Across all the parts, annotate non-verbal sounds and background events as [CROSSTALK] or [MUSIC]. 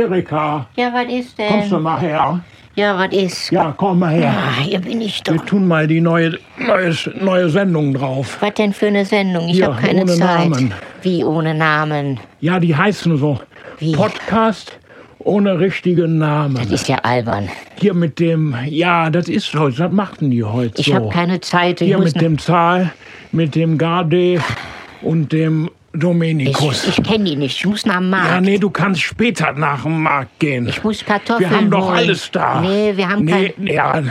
Erika, Ja, was ist kommst du denn? mal her? Ja, was ist? Ja, komm mal her. Ah, hier bin ich Wir doch. tun mal die neue, neue, neue Sendung drauf. Was denn für eine Sendung? Ich habe keine ohne Zeit. Namen. Wie ohne Namen? Ja, die heißen so. Wie? Podcast ohne richtigen Namen. Das ist ja albern. Hier mit dem, ja, das ist heute, das machten die heute Ich so. habe keine Zeit. Ich Hier mit dem Zahl, mit dem Garde und dem Dominikus. ich, ich kenne die nicht. Ich muss nach dem Markt. ja, nee, du kannst später nach dem Markt gehen. Ich muss Kartoffeln wir haben doch holen. alles da. Nee, wir haben nee, kein... Ja,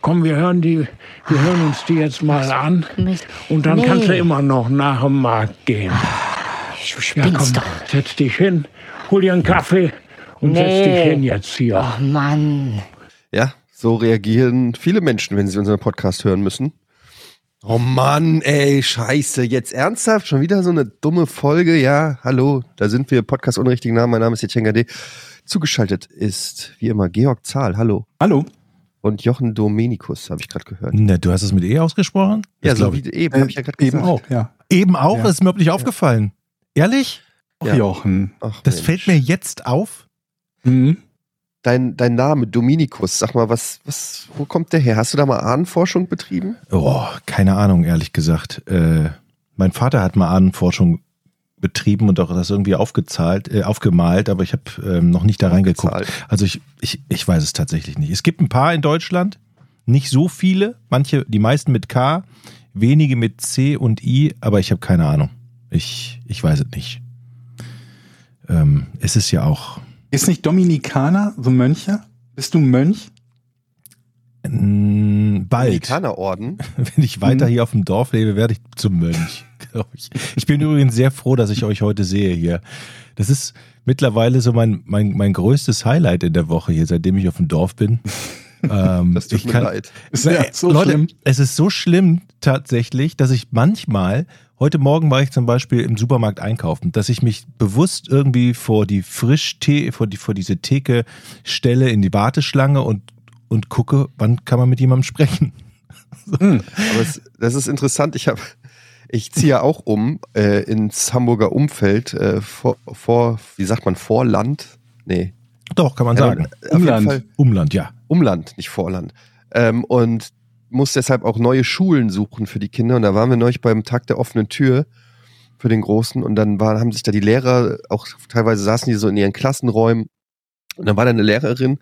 komm, wir hören, die, wir hören uns die jetzt mal an. Mist. Und dann Nee. kannst du immer noch nach dem Markt gehen. Du Ja, spinnst komm, doch. setz dich hin, hol dir einen Kaffee und setz Nee. dich hin jetzt hier. Oh Mann. Ja, so reagieren viele Menschen, wenn sie unseren Podcast hören müssen. Oh Mann, ey, scheiße. Jetzt ernsthaft? Schon wieder so eine dumme Folge? Ja, hallo, da sind wir. Podcast ohne richtigen Namen. Mein Name ist Jetschenka D. Zugeschaltet ist, wie immer, Georg Zahl. Hallo. Hallo. Und Jochen Dominikus, habe ich gerade gehört. Na, du hast es mit E ausgesprochen? Ja, Das so glaub wie ich. eben, habe ich ja gerade eben gesagt. auch, ja. Eben auch? Ja. Das ist mir überhaupt nicht aufgefallen. Ehrlich? Ach, Ja. Jochen. Ach, Das Mensch. fällt mir jetzt auf? Mhm. Dein, dein Name, Dominikus, sag mal, was, was, wo kommt der her? Hast du da mal Ahnenforschung betrieben? Oh, keine Ahnung, ehrlich gesagt. Äh, mein Vater hat mal Ahnenforschung betrieben und auch das irgendwie aufgezahlt, äh, aufgemalt, aber ich habe ähm, noch nicht da reingeguckt. Also ich, ich, ich weiß es tatsächlich nicht. Es gibt ein paar in Deutschland, nicht so viele, manche, die meisten mit K, wenige mit C und I, aber ich habe keine Ahnung. Ich, ich weiß es nicht. Ähm, es ist ja auch Ist nicht Dominikaner, so Mönche? Bist du Mönch? mm, bald. Dominikanerorden. [LAUGHS] Wenn ich weiter Mhm. hier auf dem Dorf lebe, werde ich zum Mönch, [LAUGHS] glaube ich. Ich bin übrigens sehr froh, dass ich euch heute sehe hier. Das ist mittlerweile so mein, mein, mein größtes Highlight in der Woche hier, seitdem ich auf dem Dorf bin. [LAUGHS] Ähm, Das tut ich mir kann, leid. Ist ja so Leute, schlimm. es ist so schlimm tatsächlich, dass ich manchmal, heute Morgen war ich zum Beispiel im Supermarkt einkaufen, dass ich mich bewusst irgendwie vor die Frischtee, vor, die, vor diese Theke stelle in die Warteschlange und, und gucke, wann kann man mit jemandem sprechen. [LAUGHS] Aber es, das ist interessant. Ich habe, ich ziehe ja auch um äh, ins Hamburger Umfeld äh, vor, vor, wie sagt man, Vorland? Nee. Doch, kann man sagen. Umland. Umland, ja. Umland, nicht Vorland. Ähm, und muss deshalb auch neue Schulen suchen für die Kinder. Und da waren wir neulich beim Tag der offenen Tür für den Großen. Und dann waren, haben sich da die Lehrer, auch teilweise saßen die so in ihren Klassenräumen. Und dann war da eine Lehrerin.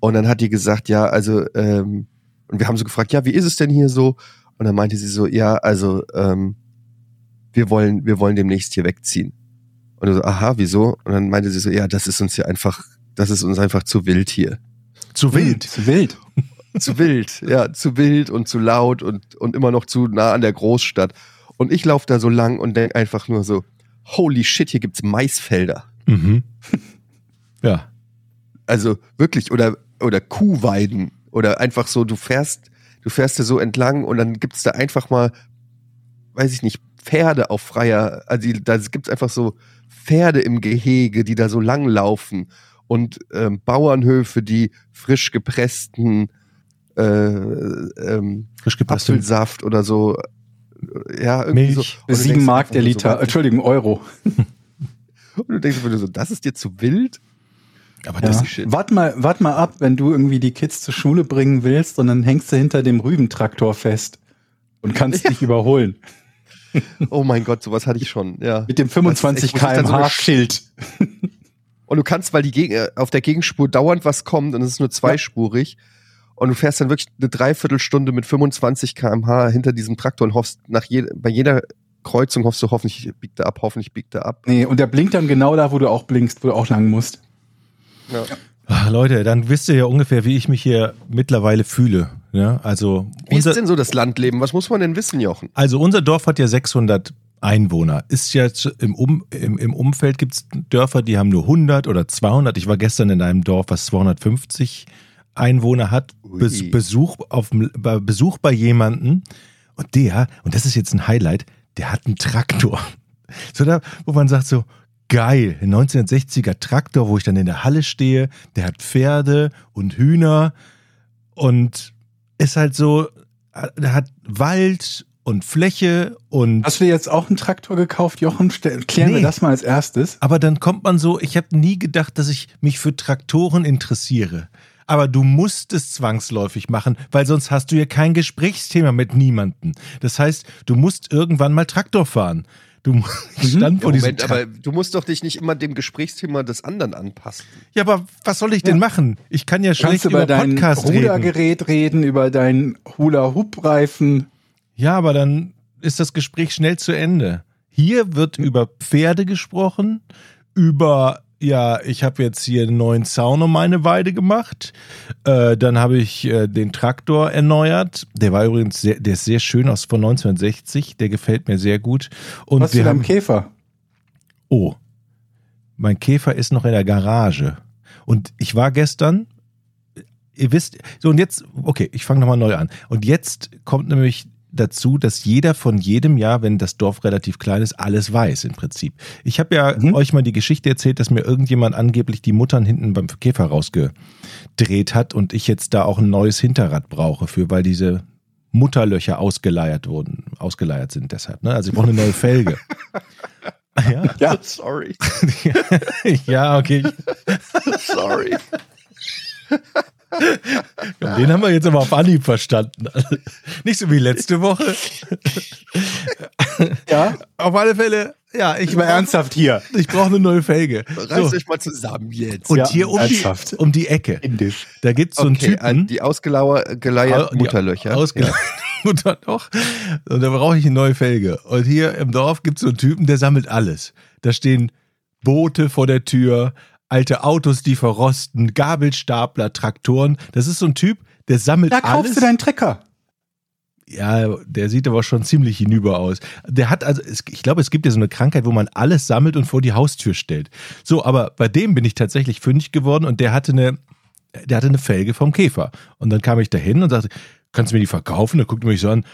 Und dann hat die gesagt, ja, also, ähm, und wir haben so gefragt, ja, wie ist es denn hier so? Und dann meinte sie so, ja, also, ähm, wir wollen, wir wollen demnächst hier wegziehen. Und so, aha, wieso? Und dann meinte sie so, ja, das ist uns hier einfach, das ist uns einfach zu wild hier Zu wild. Zu wild. Zu wild, ja, zu wild und zu laut und, und immer noch zu nah an der Großstadt. Und ich laufe da so lang und denk einfach nur so, holy shit, hier gibt's Maisfelder. Mhm. [LAUGHS] Ja. Also wirklich, oder, oder Kuhweiden. Oder einfach so, du fährst, du fährst da so entlang und dann gibt's da einfach mal, weiß ich nicht, Pferde auf freier, also da gibt's einfach so Pferde im Gehege, die da so lang laufen. Und ähm, Bauernhöfe, die frisch gepressten äh, ähm, Apfelsaft oder so. Ja, irgendwie Milch. so. Sieben Mark der Liter, So, Entschuldigung, Euro. und du denkst nur so, das ist dir zu wild? Aber Ja. das, ist shit. Wart mal, wart mal ab, wenn du irgendwie die Kids zur Schule bringen willst und dann hängst du hinter dem Rübentraktor fest und kannst dich überholen. [LAUGHS] Oh mein Gott, sowas hatte ich schon, ja. Mit dem Das ist 25 echt, wo sich dann so eine km/h Schild. Und du kannst, weil die Geg äh, auf der Gegenspur dauernd was kommt und es ist nur zweispurig. Und du fährst dann wirklich eine Dreiviertelstunde mit 25 km/h hinter diesem Traktor und hoffst nach je bei jeder Kreuzung hoffst du hoffentlich biegt er ab, hoffentlich biegt er ab. Nee, und der blinkt dann genau da, wo du auch blinkst, wo du auch lang musst. Ja. Ach, Leute, dann wisst ihr ja ungefähr, wie ich mich hier mittlerweile fühle. Ja, also, Wie ist unser, denn so das Landleben? Was muss man denn wissen, Jochen? also unser Dorf hat ja 600 Einwohner. Ist jetzt im, um, im, im Umfeld gibt es Dörfer, die haben nur 100 oder 200. Ich war gestern in einem Dorf, was 250 Einwohner hat. Bes. Besuch, auf, Besuch bei jemanden und der, und das ist jetzt ein Highlight, der hat einen Traktor. [LAUGHS] So da, wo man sagt so, geil, ein 1960er Traktor, wo ich dann in der Halle stehe, der hat Pferde und Hühner und ist halt so, der hat Wald und Fläche und Hast du dir jetzt auch einen Traktor gekauft, Jochen? Klären Nee. wir das mal als erstes. Aber dann kommt man so, ich habe nie gedacht, dass ich mich für Traktoren interessiere. Aber du musst es zwangsläufig machen, weil sonst hast du ja kein Gesprächsthema mit niemandem. Das heißt, du musst irgendwann mal Traktor fahren. Du [LAUGHS] ich stand Ja, vor diesem Moment, Tra- aber du musst doch dich nicht immer dem Gesprächsthema des anderen anpassen. Ja, aber was soll ich denn machen? Ich kann ja schlecht über über dein Podcast reden. Rudergerät reden, über deinen Hula-Hoop-Reifen. Ja, aber dann ist das Gespräch schnell zu Ende. Hier wird über Pferde gesprochen, über, ja, ich habe jetzt hier einen neuen Zaun um meine Weide gemacht. Äh, dann habe ich äh, den Traktor erneuert. Der war übrigens sehr, der ist sehr schön aus von 1960. Der gefällt mir sehr gut. Und Was wir zu deinem haben, Käfer? oh, mein Käfer ist noch in der Garage. Und ich war gestern, ihr wisst, so und jetzt, okay, ich fange nochmal neu an. Und jetzt kommt nämlich dazu, dass jeder von jedem Jahr, wenn das Dorf relativ klein ist, alles weiß im Prinzip. Ich habe ja Mhm. euch mal die Geschichte erzählt, dass mir irgendjemand angeblich die Muttern hinten beim Käfer rausgedreht hat und ich jetzt da auch ein neues Hinterrad brauche für, weil diese Mutterlöcher ausgeleiert wurden, ausgeleiert sind deshalb. Ne? Also ich brauche eine neue Felge. [LAUGHS] ja, Ja. [LAUGHS] Sorry. [LAUGHS] ja, okay. Sorry. Den haben wir jetzt aber auf Anhieb verstanden. [LAUGHS] Nicht so wie letzte Woche. Ja, Auf alle Fälle, ja, ich, war ernsthaft hier. ich brauche eine neue Felge. Reißt So. euch mal zusammen jetzt. Und Ja, hier um die, um die Ecke, Indisch. da gibt's so einen okay, an Typen. die ausgeleierten Die Mutterlöcher. [LAUGHS] Ausge [LAUGHS] Mutter noch. Und da brauche ich eine neue Felge. Und hier im Dorf gibt's so einen Typen, der sammelt alles. Da stehen Boote vor der Tür, alte Autos, die verrosten, Gabelstapler, Traktoren. Das ist so ein Typ, der sammelt Da kaufst alles. du deinen Trecker. Ja, der sieht aber schon ziemlich hinüber aus. Der hat also, ich glaube, es gibt ja so eine Krankheit, wo man alles sammelt und vor die Haustür stellt. So, aber bei dem bin ich tatsächlich fündig geworden und der hatte eine, der hatte eine Felge vom Käfer. Und dann kam ich dahin und sagte, kannst du mir die verkaufen? Da guckte mich so an.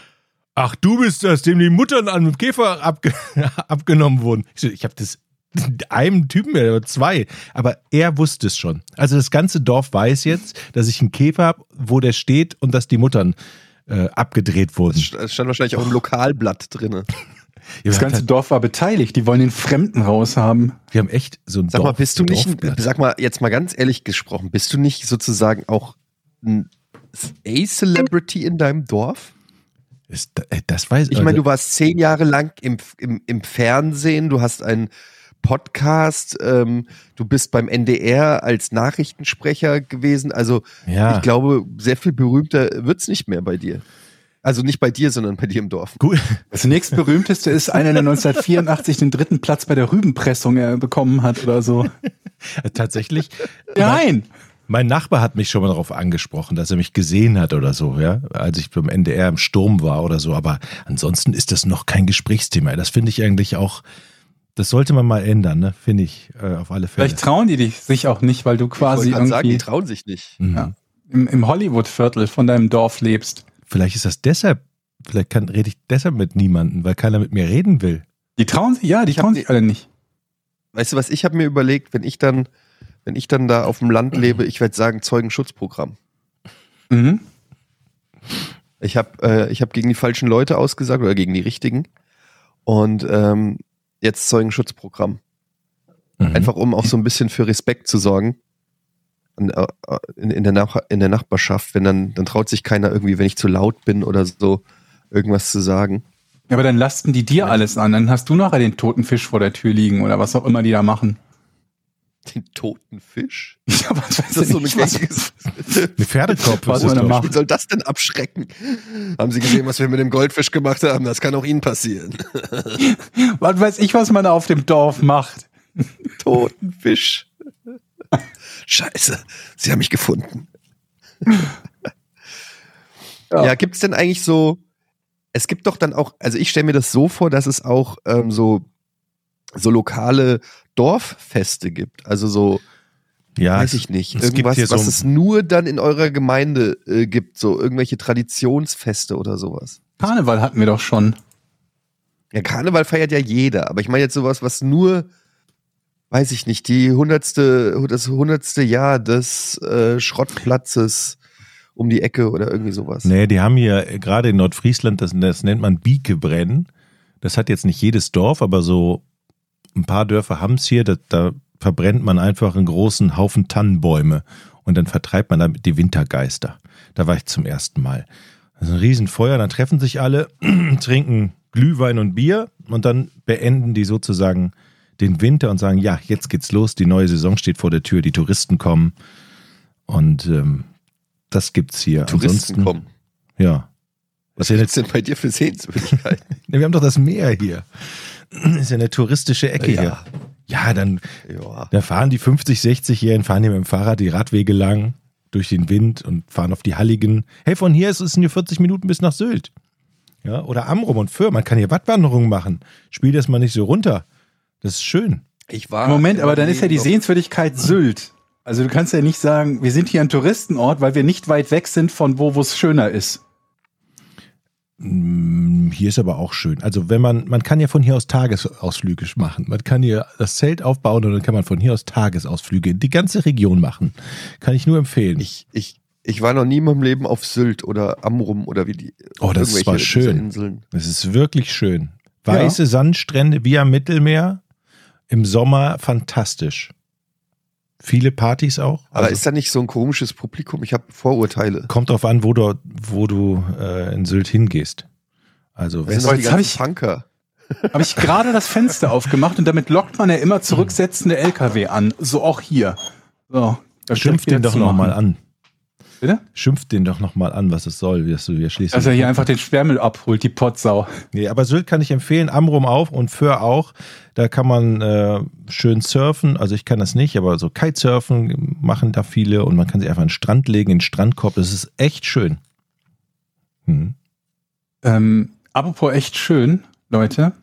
Ach, du bist das, dem die Muttern an dem Käfer abge [LAUGHS] abgenommen wurden. Ich, so, ich habe das [LAUGHS] einem Typen, oder zwei, aber er wusste es schon. Also das ganze Dorf weiß jetzt, dass ich einen Käfer habe, wo der steht und dass die Muttern äh, abgedreht wurden. Das stand wahrscheinlich auch im Lokalblatt drin. [LAUGHS] Das ganze Dorf war beteiligt. Die wollen den Fremden raushaben. wir haben echt so ein Sag mal, Dorf- bist du nicht, Dorfblatt. sag mal, jetzt mal ganz ehrlich gesprochen, bist du nicht sozusagen auch ein A-Celebrity in deinem Dorf? Ist, äh, das weiß Ich meine, du warst zehn Jahre lang im, im, im Fernsehen, du hast einen Podcast, ähm, du bist beim NDR als Nachrichtensprecher gewesen. Also ja, ich glaube, sehr viel berühmter wird's nicht mehr bei dir. Also nicht bei dir, sondern bei dir im Dorf. gut. Das nächstberühmteste ist einer, der 1984 den dritten Platz bei der Rübenpressung äh, bekommen hat oder so. [LAUGHS] Tatsächlich. Nein! Mein Nachbar hat mich schon mal darauf angesprochen, dass er mich gesehen hat oder so, ja, als ich beim NDR im Sturm war oder so. Aber ansonsten ist das noch kein Gesprächsthema. Das finde ich eigentlich auch, das sollte man mal ändern, ne? Finde ich äh, auf alle Fälle. Vielleicht trauen die dich sich auch nicht, weil du Ich quasi wollte gerade sagen, die irgendwie trauen sich nicht. Mhm. Ja. im, im Hollywood-Viertel von deinem Dorf lebst. Vielleicht ist das deshalb, vielleicht kann, rede ich deshalb mit niemandem, weil keiner mit mir reden will. Die trauen sich, ja, die Ich trauen die- sich alle nicht. Weißt du was, ich habe mir überlegt, wenn ich dann, wenn ich dann da auf dem Land lebe, ich werde sagen Zeugenschutzprogramm. Mhm. Ich habe äh, ich hab gegen die falschen Leute ausgesagt oder gegen die richtigen. Und ähm, jetzt Zeugenschutzprogramm. Mhm. Einfach um auch so ein bisschen für Respekt zu sorgen. Und, äh, in, in, der Nach in der Nachbarschaft, wenn dann, dann traut sich keiner irgendwie, wenn ich zu laut bin oder so, irgendwas zu sagen. Ja, aber dann lasten die dir alles an. Dann hast du nachher den toten Fisch vor der Tür liegen oder was auch immer die da machen. Den toten Fisch? [LAUGHS] Ja, was weiß Ist das so ich, eine was, gängige [LAUGHS] Eine Pferdekopf. Was ist man macht. Wie soll das denn abschrecken? Haben Sie gesehen, was wir mit dem Goldfisch gemacht haben? Das kann auch Ihnen passieren. [LAUGHS] was weiß ich, was man da auf dem Dorf macht. Toten Fisch. Scheiße, Sie haben mich gefunden. Ja. Ja, gibt's denn eigentlich so, es gibt doch dann auch, also ich stelle mir das so vor, dass es auch ähm, so, so lokale Dorffeste gibt. Also so, Ja, weiß es- ich nicht, es gibt irgendwas, so- was es nur dann in eurer Gemeinde äh, gibt, so irgendwelche Traditionsfeste oder sowas. Karneval hatten wir doch schon. Ja, Karneval feiert ja jeder, aber ich meine jetzt sowas, was nur, weiß ich nicht, die hundertste, das hundertste Jahr des äh, Schrottplatzes um die Ecke oder irgendwie sowas. Nee, die haben hier äh, gerade in Nordfriesland, das, das nennt man Biekebrennen. Das hat jetzt nicht jedes Dorf, aber so ein paar Dörfer haben es hier. Da, da verbrennt man einfach einen großen Haufen Tannenbäume und dann vertreibt man damit die Wintergeister. Da war ich zum ersten Mal. Das ist ein Riesenfeuer, dann treffen sich alle, [CLEARS THROAT] trinken Glühwein und Bier und dann beenden die sozusagen den Winter und sagen, ja, jetzt geht's los, die neue Saison steht vor der Tür, die Touristen kommen und ähm, das gibt's hier. Touristen Ansonsten, kommen. Ja. Was ist ja gibt's denn bei dir für Sehenswürdigkeiten? [LAUGHS] Wir haben doch das Meer hier. [CLEARS THROAT] Ist ja eine touristische Ecke Ja. hier. Ja, dann, ja. da fahren die 50, 60-Jährigen, fahren hier mit dem Fahrrad die Radwege lang durch den Wind und fahren auf die Halligen. Hey, von hier ist es nur 40 Minuten bis nach Sylt. Ja, oder Amrum und Föhr. Man kann hier Wattwanderungen machen. Spiel das mal nicht so runter. Das ist schön. Ich war. Moment, aber dann ist ja die Sehenswürdigkeit Sylt. Also du kannst ja nicht sagen, wir sind hier ein Touristenort, weil wir nicht weit weg sind von wo, wo es schöner ist. Mm, Hier ist aber auch schön. Also wenn man, man kann ja von hier aus Tagesausflüge machen. Man kann hier das Zelt aufbauen und dann kann man von hier aus Tagesausflüge in die ganze Region machen. Kann ich nur empfehlen. Ich, ich, ich war noch nie in meinem Leben auf Sylt oder Amrum oder wie die. Oh, das war schön. Inseln. Es ist wirklich schön. Weiße Sandstrände wie am Mittelmeer. Im Sommer fantastisch. Viele Partys auch. Aber Also ist da nicht so ein komisches Publikum? Ich habe Vorurteile. kommt drauf an, wo du, wo du äh, in Sylt hingehst. Also die jetzt hab ganzen ich- Punker. [LAUGHS] Habe ich gerade das Fenster aufgemacht und damit lockt man ja immer zurücksetzende LKW an. So auch hier. So, da schimpf wieder den doch nochmal an. Bitte? Schimpf den doch nochmal an, was es soll, wie du hier schließt. Dass er hier einfach den Sperrmüll abholt, die Potsau. Nee, aber Sylt kann ich empfehlen, Amrum auch und Föhr auch. Da kann man äh, schön surfen. Also ich kann das nicht, aber so Kitesurfen machen da viele und man kann sich einfach an den Strand legen, in den Strandkorb. Das ist echt schön. Hm. Ähm, apropos echt schön, Leute.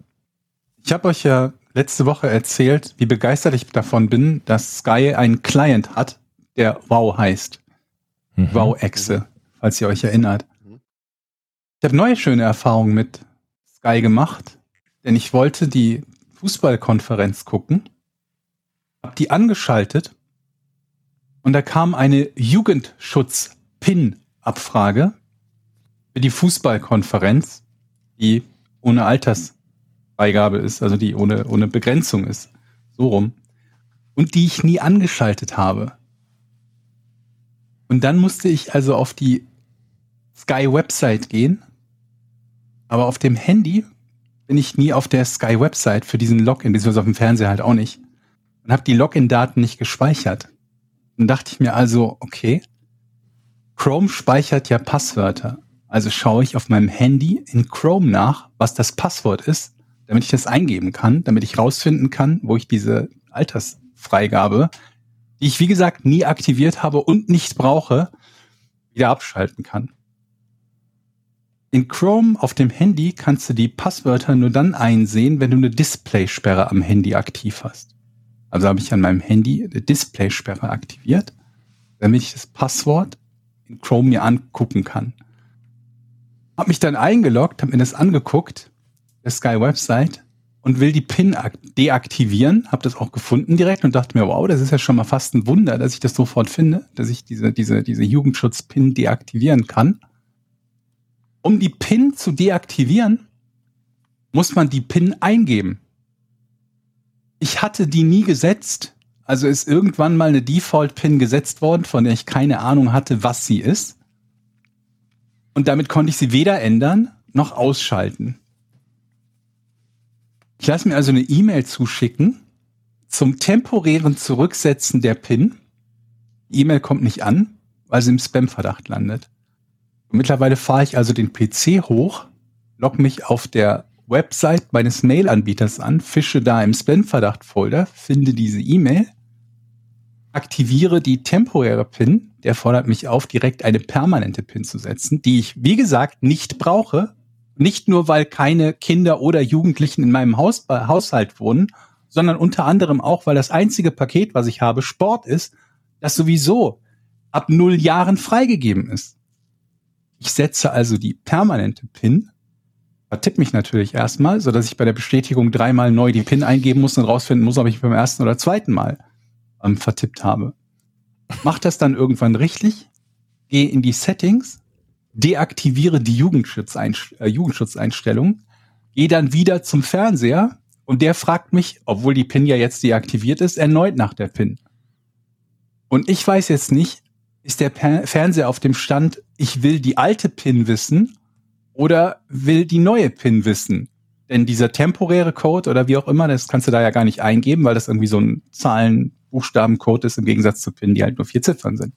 Ich habe euch ja letzte Woche erzählt, wie begeistert ich davon bin, dass Sky einen Client hat, der Wow heißt. Mhm. Wow-Echse, falls ihr euch erinnert. Ich habe neue schöne Erfahrungen mit Sky gemacht, denn ich wollte die Fußballkonferenz gucken, habe die angeschaltet und da kam eine Jugendschutz-PIN-Abfrage für die Fußballkonferenz, die ohne Altersfreigabe ist, also die ohne, ohne Begrenzung ist. So rum. Und die ich nie angeschaltet habe. Und dann musste ich also auf die Sky-Website gehen. Aber auf dem Handy bin ich nie auf der Sky-Website für diesen Login, beziehungsweise auf dem Fernseher halt auch nicht. Und habe die Login-Daten nicht gespeichert. Dann dachte ich mir also, okay, Chrome speichert ja Passwörter. Also schaue ich auf meinem Handy in Chrome nach, was das Passwort ist, damit ich das eingeben kann, damit ich rausfinden kann, wo ich diese Altersfreigabe, die ich wie gesagt nie aktiviert habe und nicht brauche, wieder abschalten kann. In Chrome auf dem Handy kannst du die Passwörter nur dann einsehen, wenn du eine Displaysperre am Handy aktiv hast. Also habe ich an meinem Handy eine Displaysperre aktiviert, damit ich das Passwort in Chrome mir angucken kann. Hab mich dann eingeloggt, habe mir das angeguckt, der Sky Website und will die PIN ak- deaktivieren. Habe das auch gefunden direkt und dachte mir, wow, das ist ja schon mal fast ein Wunder, dass ich das sofort finde, dass ich diese diese diese Jugendschutz-PIN deaktivieren kann. Um die PIN zu deaktivieren, muss man die PIN eingeben. Ich hatte die nie gesetzt. Also ist irgendwann mal eine Default-PIN gesetzt worden, von der ich keine Ahnung hatte, was sie ist. Und damit konnte ich sie weder ändern noch ausschalten. Ich lasse mir also eine E-Mail zuschicken zum temporären Zurücksetzen der PIN. E-Mail kommt nicht an, weil sie im Spam-Verdacht landet. Und mittlerweile fahre ich also den PC hoch, logge mich auf der Website meines Mail-Anbieters an, fische da im Spam-Verdacht-Folder, finde diese E-Mail, aktiviere die temporäre PIN, der fordert mich auf, direkt eine permanente PIN zu setzen, die ich, wie gesagt, nicht brauche. Nicht nur, weil keine Kinder oder Jugendlichen in meinem Haus, äh, Haushalt wohnen, sondern unter anderem auch, weil das einzige Paket, was ich habe, Sport ist, das sowieso ab null Jahren freigegeben ist. Ich setze also die permanente PIN, vertipp mich natürlich erstmal, so dass ich bei der Bestätigung dreimal neu die PIN eingeben muss und rausfinden muss, ob ich beim ersten oder zweiten Mal ähm, vertippt habe. Mach das dann irgendwann richtig, gehe in die Settings, deaktiviere die äh, Jugendschutzeinstellung, gehe dann wieder zum Fernseher und der fragt mich, obwohl die PIN ja jetzt deaktiviert ist, erneut nach der PIN. Und ich weiß jetzt nicht, ist der Fernseher auf dem Stand, ich will die alte PIN wissen oder will die neue PIN wissen? Denn dieser temporäre Code oder wie auch immer, das kannst du da ja gar nicht eingeben, weil das irgendwie so ein Zahlen-Buchstaben-Code ist im Gegensatz zu PIN, die halt nur vier Ziffern sind.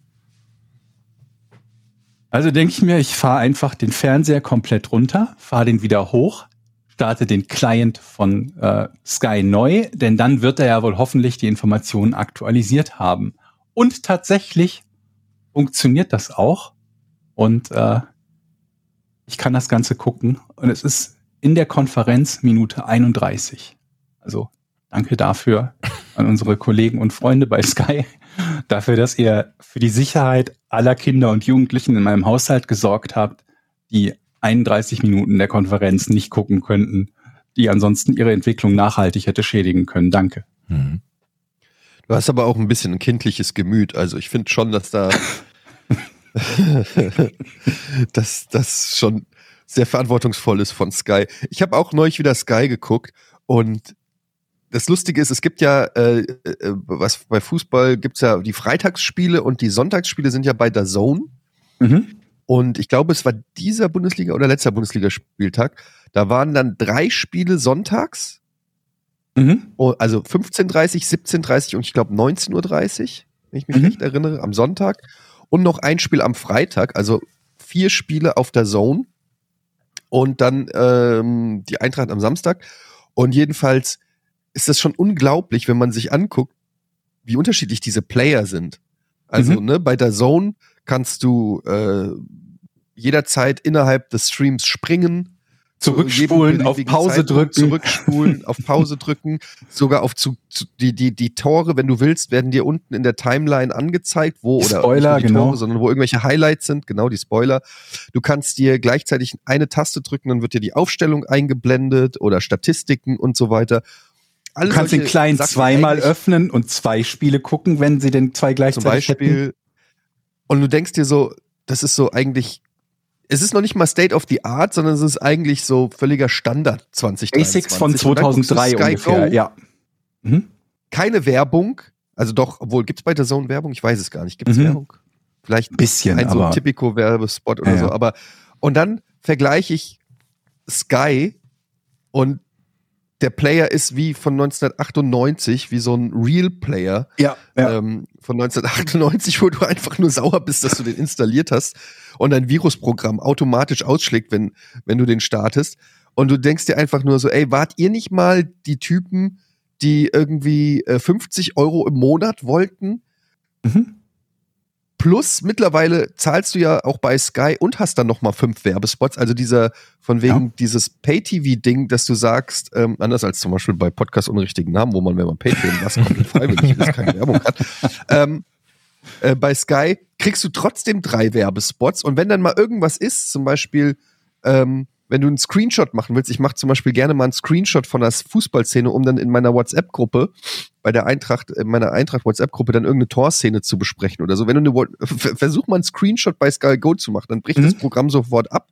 Also denke ich mir, ich fahre einfach den Fernseher komplett runter, fahre den wieder hoch, starte den Client von äh, Sky neu, denn dann wird er ja wohl hoffentlich die Informationen aktualisiert haben. Und tatsächlich funktioniert das auch. Und äh, ich kann das Ganze gucken. Und es ist in der Konferenz Minute 31. Also danke dafür an unsere Kollegen und Freunde bei Sky, dafür, dass ihr für die Sicherheit aller Kinder und Jugendlichen in meinem Haushalt gesorgt habt, die 31 Minuten der Konferenz nicht gucken könnten, die ansonsten ihre Entwicklung nachhaltig hätte schädigen können. Danke. Mhm. Du hast aber auch ein bisschen ein kindliches Gemüt. Also ich finde schon, dass da [LAUGHS] dass das schon sehr verantwortungsvoll ist von Sky. Ich habe auch neulich wieder Sky geguckt und das Lustige ist, es gibt ja, äh, äh, was bei Fußball gibt's ja die Freitagsspiele und die Sonntagsspiele sind ja bei der Zone. Mhm. Und ich glaube, es war dieser Bundesliga oder letzter Bundesligaspieltag. Da waren dann drei Spiele sonntags. Mhm. Oh, Also 15.30, 17.30 und ich glaube 19.30 Uhr, wenn ich mich Mhm. recht erinnere, am Sonntag. Und noch ein Spiel am Freitag, also vier Spiele auf der Zone. Und dann ähm, die Eintracht am Samstag. Und jedenfalls ist das schon unglaublich, wenn man sich anguckt, wie unterschiedlich diese Player sind. Also, Mhm. ne, bei der Zone kannst du äh, jederzeit innerhalb des Streams springen, Zurückspulen, auf Pause Zeitpunkt drücken. Zurückspulen, [LAUGHS] auf Pause drücken, sogar auf zu, zu, die, die, die Tore, wenn du willst, werden dir unten in der Timeline angezeigt, wo Die oder Spoiler, nicht genau. Tore, sondern wo irgendwelche Highlights sind, genau die Spoiler. Du kannst dir gleichzeitig eine Taste drücken, dann wird dir die Aufstellung eingeblendet oder Statistiken und so weiter. Du Alle kannst den Client Sachen zweimal öffnen und zwei Spiele gucken, wenn sie denn zwei zum gleichzeitig hätten. Beispiel. Und du denkst dir so, das ist so eigentlich, es ist noch nicht mal State of the Art, sondern es ist eigentlich so völliger Standard 2023. Basics von Und dann guckst du 2003 Sky ungefähr, Go, ja. Mhm. Keine Werbung, also doch, obwohl, gibt's bei der Zone Werbung? Ich weiß es gar nicht. Gibt's Mhm. Werbung? Vielleicht Ein bisschen, ein so Typico-Werbespot oder Ja, so, aber und dann vergleiche ich Sky und der Player ist wie von 1998, wie so ein Real-Player ja, ja. ähm, von 1998, wo du einfach nur sauer bist, dass du den installiert hast und ein Virusprogramm automatisch ausschlägt, wenn, wenn du den startest. Und du denkst dir einfach nur so, ey, wart ihr nicht mal die Typen, die irgendwie äh, 50 Euro im Monat wollten? Mhm. Plus mittlerweile zahlst du ja auch bei Sky und hast dann noch mal fünf Werbespots. Also dieser von wegen Ja. dieses Pay-TV-Ding, dass du sagst, ähm, anders als zum Beispiel bei Podcast ohne richtigen Namen, wo man, wenn man Patreon was komplett freiwillig ist, keine Werbung hat. Ähm, äh, bei Sky kriegst du trotzdem drei Werbespots und wenn dann mal irgendwas ist, zum Beispiel ähm, wenn du einen Screenshot machen willst, ich mache zum Beispiel gerne mal einen Screenshot von der Fußballszene, um dann in meiner WhatsApp-Gruppe, bei der Eintracht, in meiner Eintracht-WhatsApp-Gruppe dann irgendeine Torszene zu besprechen oder so. Wenn du eine, ver- versuch mal einen Screenshot bei Sky Go zu machen, dann bricht Mhm. das Programm sofort ab,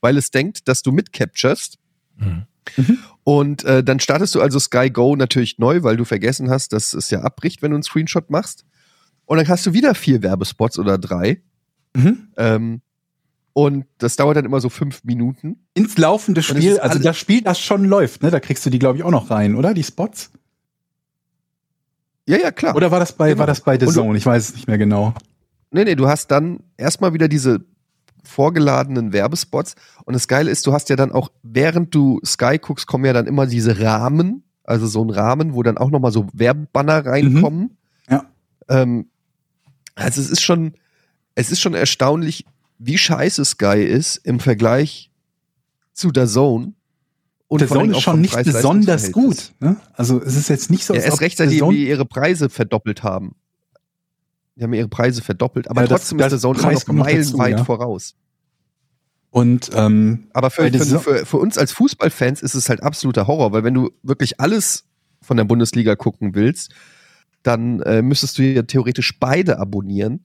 weil es denkt, dass du mitcapturest. Mhm. Und äh, dann startest du also Sky Go natürlich neu, weil du vergessen hast, dass es ja abbricht, wenn du einen Screenshot machst. Und dann hast du wieder vier Werbespots oder drei. Mhm. Ähm, und das dauert dann immer so fünf Minuten. Ins laufende Spiel, also das Spiel, das schon läuft, ne? Da kriegst du die, glaube ich, auch noch rein, oder? Die Spots? Ja, ja, klar. Oder war das bei, Genau. war das bei The Zone? Ich weiß es nicht mehr genau. Nee, nee, du hast dann erstmal wieder diese vorgeladenen Werbespots. Und das Geile ist, du hast ja dann auch, während du Sky guckst, kommen ja dann immer diese Rahmen, also so ein Rahmen, wo dann auch nochmal so Werbebanner reinkommen. Ja. Ähm, also es ist schon, es ist schon erstaunlich, wie scheiße Sky ist im Vergleich zu der Zone. Und allem Zone ist schon nicht besonders gut. Ne? Also es ist jetzt nicht so, Ja, als erst ob recht, Zone- die ihre Preise verdoppelt haben. Die haben ihre Preise verdoppelt, aber Ja, trotzdem das ist der Preis noch meilenweit ja. voraus. Und ähm, Aber für, der für, für, für uns als Fußballfans ist es halt absoluter Horror, weil wenn du wirklich alles von der Bundesliga gucken willst, dann äh, müsstest du ja theoretisch beide abonnieren.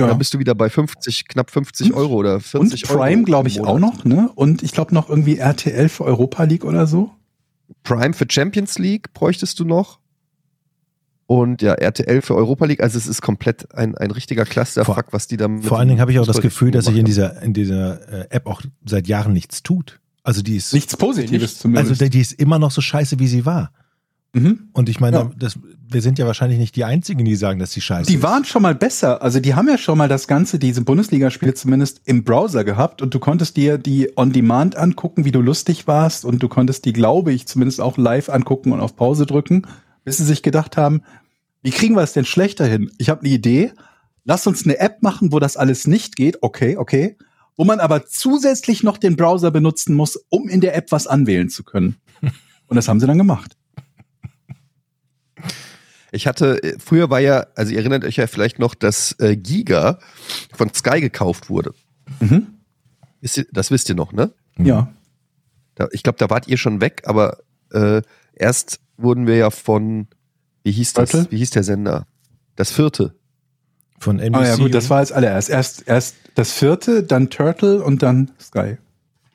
Da bist du wieder bei 50, knapp 50 Und- Euro oder Und 40 Euro. Prime, glaube ich, auch noch, ne? Und ich glaube noch irgendwie RTL für Europa League oder so. Prime für Champions League bräuchtest du noch. Und ja, RTL für Europa League. Also es ist komplett ein, ein richtiger Clusterfuck, was die da mit Vor allen Dingen habe ich auch das Gefühl, dass sich in dieser, in dieser äh, App auch seit Jahren nichts tut. Also die ist, Nichts Positives Nicht- zumindest. also die die ist immer noch so scheiße, wie sie war. mhm. Und ich meine, Ja. das, wir sind ja wahrscheinlich nicht die Einzigen, die sagen, dass sie scheiße Die ist. waren schon mal besser. Also die haben ja schon mal das Ganze, diese Bundesligaspiele zumindest im Browser gehabt und du konntest dir die on demand angucken, wie du lustig warst und du konntest die, glaube ich, zumindest auch live angucken und auf Pause drücken, bis sie sich gedacht haben, wie kriegen wir es denn schlechter hin? Ich habe eine Idee. Lass uns eine App machen, wo das alles nicht geht. Okay, okay. Wo man aber zusätzlich noch den Browser benutzen muss, um in der App was anwählen zu können. Und das haben sie dann gemacht. Ich hatte, äh, früher war ja, also ihr erinnert euch ja vielleicht noch, dass äh, Giga von Sky gekauft wurde. Mhm. Ihr, das wisst ihr noch, ne? Ja. Da, ich glaube, da wart ihr schon weg, aber äh, erst wurden wir ja von, wie hieß das? Turtle? Wie hieß der Sender? Das vierte. Von NBC. Ah ja, gut, das war als allererst. Erst, erst das vierte, dann Turtle und dann Sky.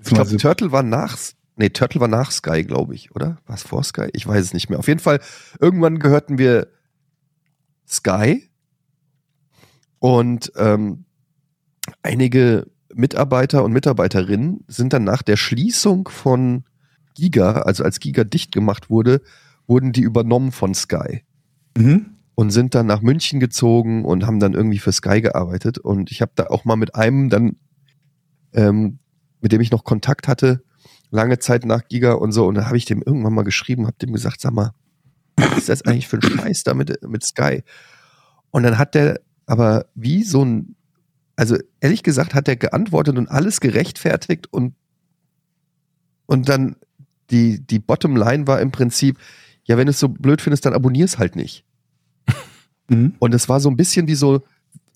Ich glaube, Turtle war nach, nee, Turtle war nach Sky, glaube ich, oder? War es vor Sky? Ich weiß es nicht mehr. Auf jeden Fall, irgendwann gehörten wir Sky und ähm, einige Mitarbeiter und Mitarbeiterinnen sind dann nach der Schließung von Giga, also als Giga dicht gemacht wurde, wurden die übernommen von Sky Mhm. und sind dann nach München gezogen und haben dann irgendwie für Sky gearbeitet. Und ich habe da auch mal mit einem dann, ähm, mit dem ich noch Kontakt hatte, lange Zeit nach Giga und so, und da habe ich dem irgendwann mal geschrieben, habe dem gesagt, sag mal, was ist das eigentlich für ein Scheiß da mit, mit Sky? Und dann hat der aber wie so ein, also ehrlich gesagt hat er geantwortet und alles gerechtfertigt und, und dann die, die Bottomline war im Prinzip, ja, wenn du es so blöd findest, dann abonnier's halt nicht. [LAUGHS] Mhm. Und es war so ein bisschen wie so,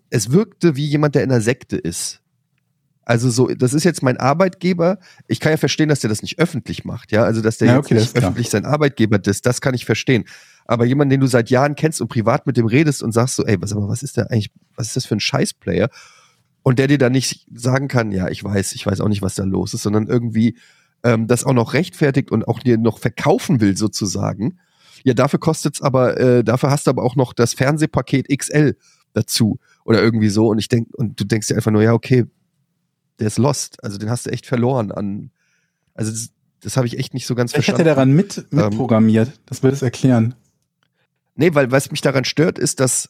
es wirkte wie jemand, der in einer Sekte ist. Also so, das ist jetzt mein Arbeitgeber. Ich kann ja verstehen, dass der das nicht öffentlich macht, ja. Also dass der Ja, okay, nicht klar. öffentlich sein Arbeitgeber ist, das kann ich verstehen. Aber jemand, den du seit Jahren kennst und privat mit dem redest und sagst so, ey, was, aber was ist der eigentlich, was ist das für ein Scheißplayer? Und der dir dann nicht sagen kann, ja, ich weiß, ich weiß auch nicht, was da los ist, sondern irgendwie ähm, das auch noch rechtfertigt und auch dir noch verkaufen will sozusagen. Ja, dafür kostet's aber, äh, dafür hast du aber auch noch das Fernsehpaket XL dazu oder irgendwie so. Und ich denk, und du denkst dir einfach nur, ja, okay, der ist lost. Also den hast du echt verloren an. Also das, das habe ich echt nicht so ganz Vielleicht verstanden. er daran mit, mitprogrammiert. Das würde es erklären. Nee, weil was mich daran stört, ist, dass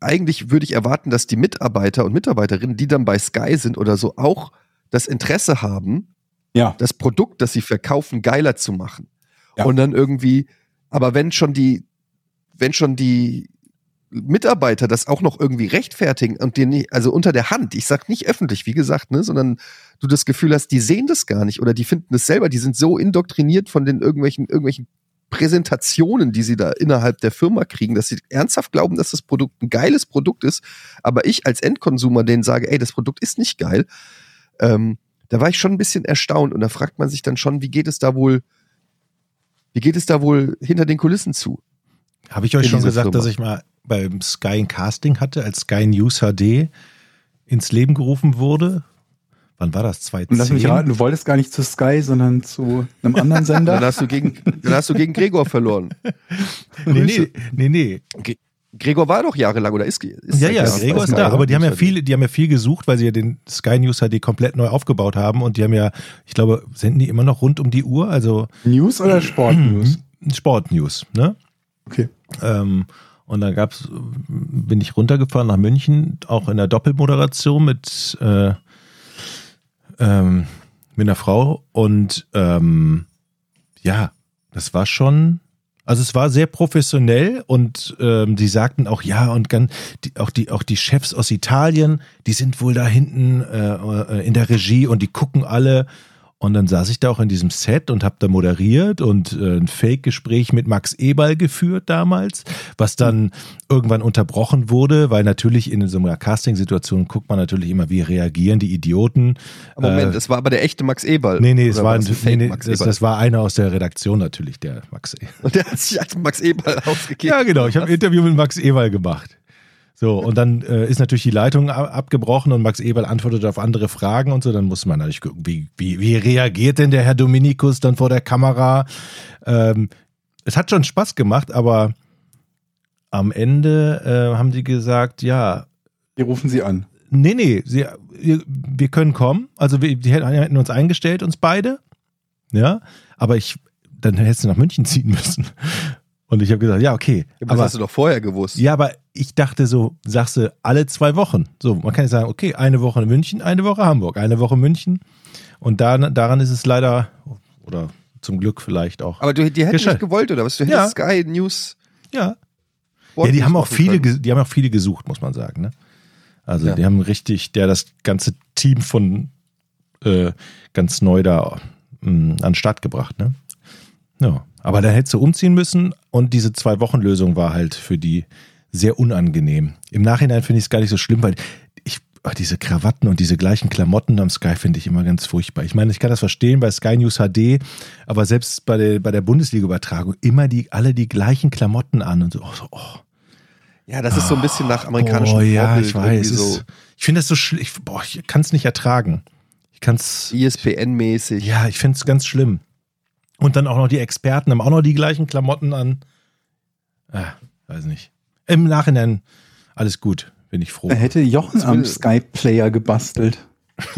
eigentlich würde ich erwarten, dass die Mitarbeiter und Mitarbeiterinnen, die dann bei Sky sind oder so, auch das Interesse haben, Ja. das Produkt, das sie verkaufen, geiler zu machen. Ja. Und dann irgendwie, aber wenn schon die, wenn schon die Mitarbeiter das auch noch irgendwie rechtfertigen und dir nicht, also unter der Hand, ich sag nicht öffentlich, wie gesagt, ne, sondern du das Gefühl hast, die sehen das gar nicht oder die finden es selber, die sind so indoktriniert von den irgendwelchen, irgendwelchen Präsentationen, die sie da innerhalb der Firma kriegen, dass sie ernsthaft glauben, dass das Produkt ein geiles Produkt ist, aber ich als Endkonsumer denen sage, ey, das Produkt ist nicht geil, ähm, da war ich schon ein bisschen erstaunt und da fragt man sich dann schon, wie geht es da wohl, wie geht es da wohl hinter den Kulissen zu? Habe ich euch schon gesagt, Firma. dass ich mal beim Sky ein Casting hatte, als Sky News HD ins Leben gerufen wurde? Wann war das? Und 2010? lass mich raten, du wolltest gar nicht zu Sky, sondern zu einem anderen [LAUGHS] Dann Sender. hast du gegen, dann hast du gegen Gregor verloren. Nee, nee, nee, nee. Gregor war doch jahrelang oder ist, ist Ja, ja, Gregor ist da, aber die haben ja viel, die haben ja viel gesucht, weil sie ja den Sky News HD komplett neu aufgebaut haben und die haben ja, ich glaube, senden die immer noch rund um die Uhr, also News oder Sportnews? [CLEARS THROAT] Sportnews, ne? Okay. Ähm, und dann gab's, bin ich runtergefahren nach München, auch in der Doppelmoderation mit, äh, ähm, mit einer Frau. Und ähm, ja, das war schon, also es war sehr professionell und ähm, die sagten auch, ja, und ganz, die, auch, die, auch die Chefs aus Italien, die sind wohl da hinten äh, äh, in der Regie und die gucken alle. Und dann saß ich da auch in diesem Set und habe da moderiert und äh, ein Fake-Gespräch mit Max Eberl geführt damals, was dann irgendwann unterbrochen wurde, weil natürlich in so einer Casting-Situation guckt man natürlich immer, wie reagieren die Idioten. Moment, Äh, das war aber der echte Max Eberl. Nee, nee, es war, ein, nee, nee, das, das war einer aus der Redaktion natürlich, der Max Eberl. Und [LAUGHS] der hat sich als Max Eberl ausgegeben. Ja, genau, ich habe ein Interview mit Max Eberl gemacht. So, und dann äh, ist natürlich die Leitung a- abgebrochen und Max Eberl antwortet auf andere Fragen und so. Dann muss man natürlich gucken, wie, wie, wie reagiert denn der Herr Dominikus dann vor der Kamera? Ähm, es hat schon Spaß gemacht, aber am Ende äh, haben sie gesagt, ja, Wir rufen sie an. nee, nee, sie, wir, wir können kommen. Also wir, die hätten uns eingestellt, uns beide. Ja, aber ich, dann hättest du nach München ziehen müssen. Und ich habe gesagt, ja, okay. Das aber, hast du doch vorher gewusst. ja, aber ich dachte so, sagst du, alle zwei Wochen. So, man kann ja sagen, okay, eine Woche in München, eine Woche Hamburg, eine Woche München. Und da, daran ist es leider, oder zum Glück vielleicht auch. Aber du, die hätten nicht gewollt, oder was? Du Ja. hättest Sky News. ja. Sport Ja, die News haben auch viele, die haben auch viele gesucht, muss man sagen. Ne? Also Ja. die haben richtig, der das ganze Team von äh, ganz neu da mh, an den Start gebracht. Ne? Ja, aber da hättest du umziehen müssen und diese zwei Wochen Lösung war halt für die sehr unangenehm. Im Nachhinein finde ich es gar nicht so schlimm, weil ich oh, diese Krawatten und diese gleichen Klamotten am Sky finde ich immer ganz furchtbar. Ich meine, ich kann das verstehen bei Sky News HD, aber selbst bei der, bei der Bundesliga-Übertragung immer die, alle die gleichen Klamotten an und so. Oh, so oh. Ja, das ist so ein bisschen nach amerikanischem Oh ja, Vorbild. ich weiß. So Ist, ich finde das so schlimm. Ich, boah, ich kann es nicht ertragen. Ich kann es. ESPN-mäßig. Ja, ich finde es ganz schlimm. Und dann auch noch die Experten haben auch noch die gleichen Klamotten an. Ah, weiß nicht. Im Nachhinein alles gut, bin ich froh. Da hätte Jochen am Skype-Player gebastelt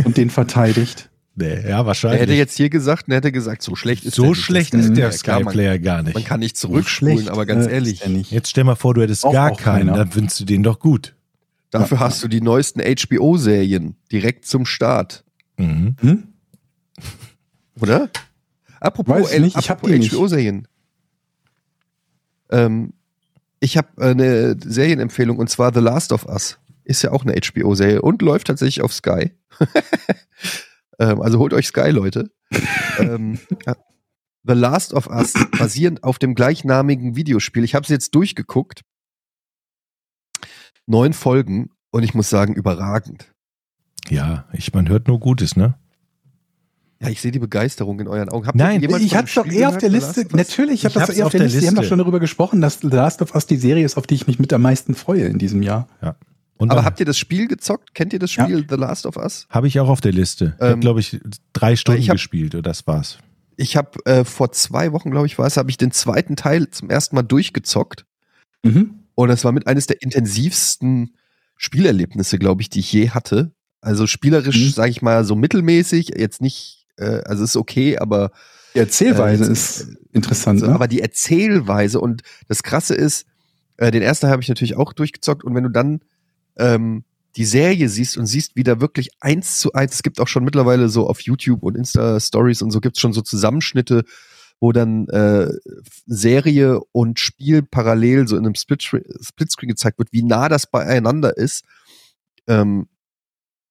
und den verteidigt. [LAUGHS] Nee, ja, Er wahrscheinlich. hätte jetzt hier gesagt, und er hätte gesagt, so schlecht ist der so nicht, schlecht ist der Ja, man- Sky-Player gar nicht. Man kann nicht zurückspulen, aber ganz äh, ehrlich, er. Jetzt stell mal vor, du hättest Braucht gar auch keinen, keiner. dann findest du den doch gut. dafür hast du die neuesten HBO-Serien direkt zum Start, Mhm. Hm? oder? Apropos, Weiß ich nicht, ich hab apropos. HBO-Serien. Ähm, ich habe eine Serienempfehlung und zwar The Last of Us. Ist ja auch eine HBO-Serie und läuft tatsächlich auf Sky. [LAUGHS] ähm, also holt euch Sky, Leute. [LAUGHS] ähm, ja. The Last of Us, basierend auf dem gleichnamigen Videospiel. Ich habe es jetzt durchgeguckt. Neun Folgen und ich muss sagen, überragend. Ja, ich, man hört nur Gutes, ne? Ja, ich sehe die Begeisterung in euren Augen. Habt Nein, Ich dem doch Spiel eh auf der Liste. Natürlich, ich Ich habe das hab's eh auf auf der der Liste. Wir haben doch Liste. schon darüber gesprochen, dass The Last of Us die Serie ist, auf die ich mich mit am meisten freue in diesem Jahr. Und Aber dann habt ihr das Spiel gezockt? Kennt ihr das Ja. Spiel The Last of Us? habe ich auch auf der Liste. Ich habe, Ähm, glaube ich, drei Stunden ich hab- gespielt und das war's. Ich habe äh, vor zwei Wochen, glaube ich, war es, habe ich den zweiten Teil zum ersten Mal durchgezockt. Mhm. Und das war mit eines der intensivsten Spielerlebnisse, glaube ich, die ich je hatte. Also spielerisch, Mhm. sage ich mal, so mittelmäßig, jetzt nicht, äh, also ist okay, aber Die Erzählweise Äh, ist interessant. so, ne? aber die Erzählweise und das Krasse ist, äh, den ersten habe ich natürlich auch durchgezockt und wenn du dann ähm, die Serie siehst und siehst, wie da wirklich eins zu eins, es gibt auch schon mittlerweile so auf YouTube und Insta-Stories und so gibt's schon so Zusammenschnitte, wo dann äh, Serie und Spiel parallel so in einem Split- Splitscreen gezeigt wird, wie nah das beieinander ist. Ähm,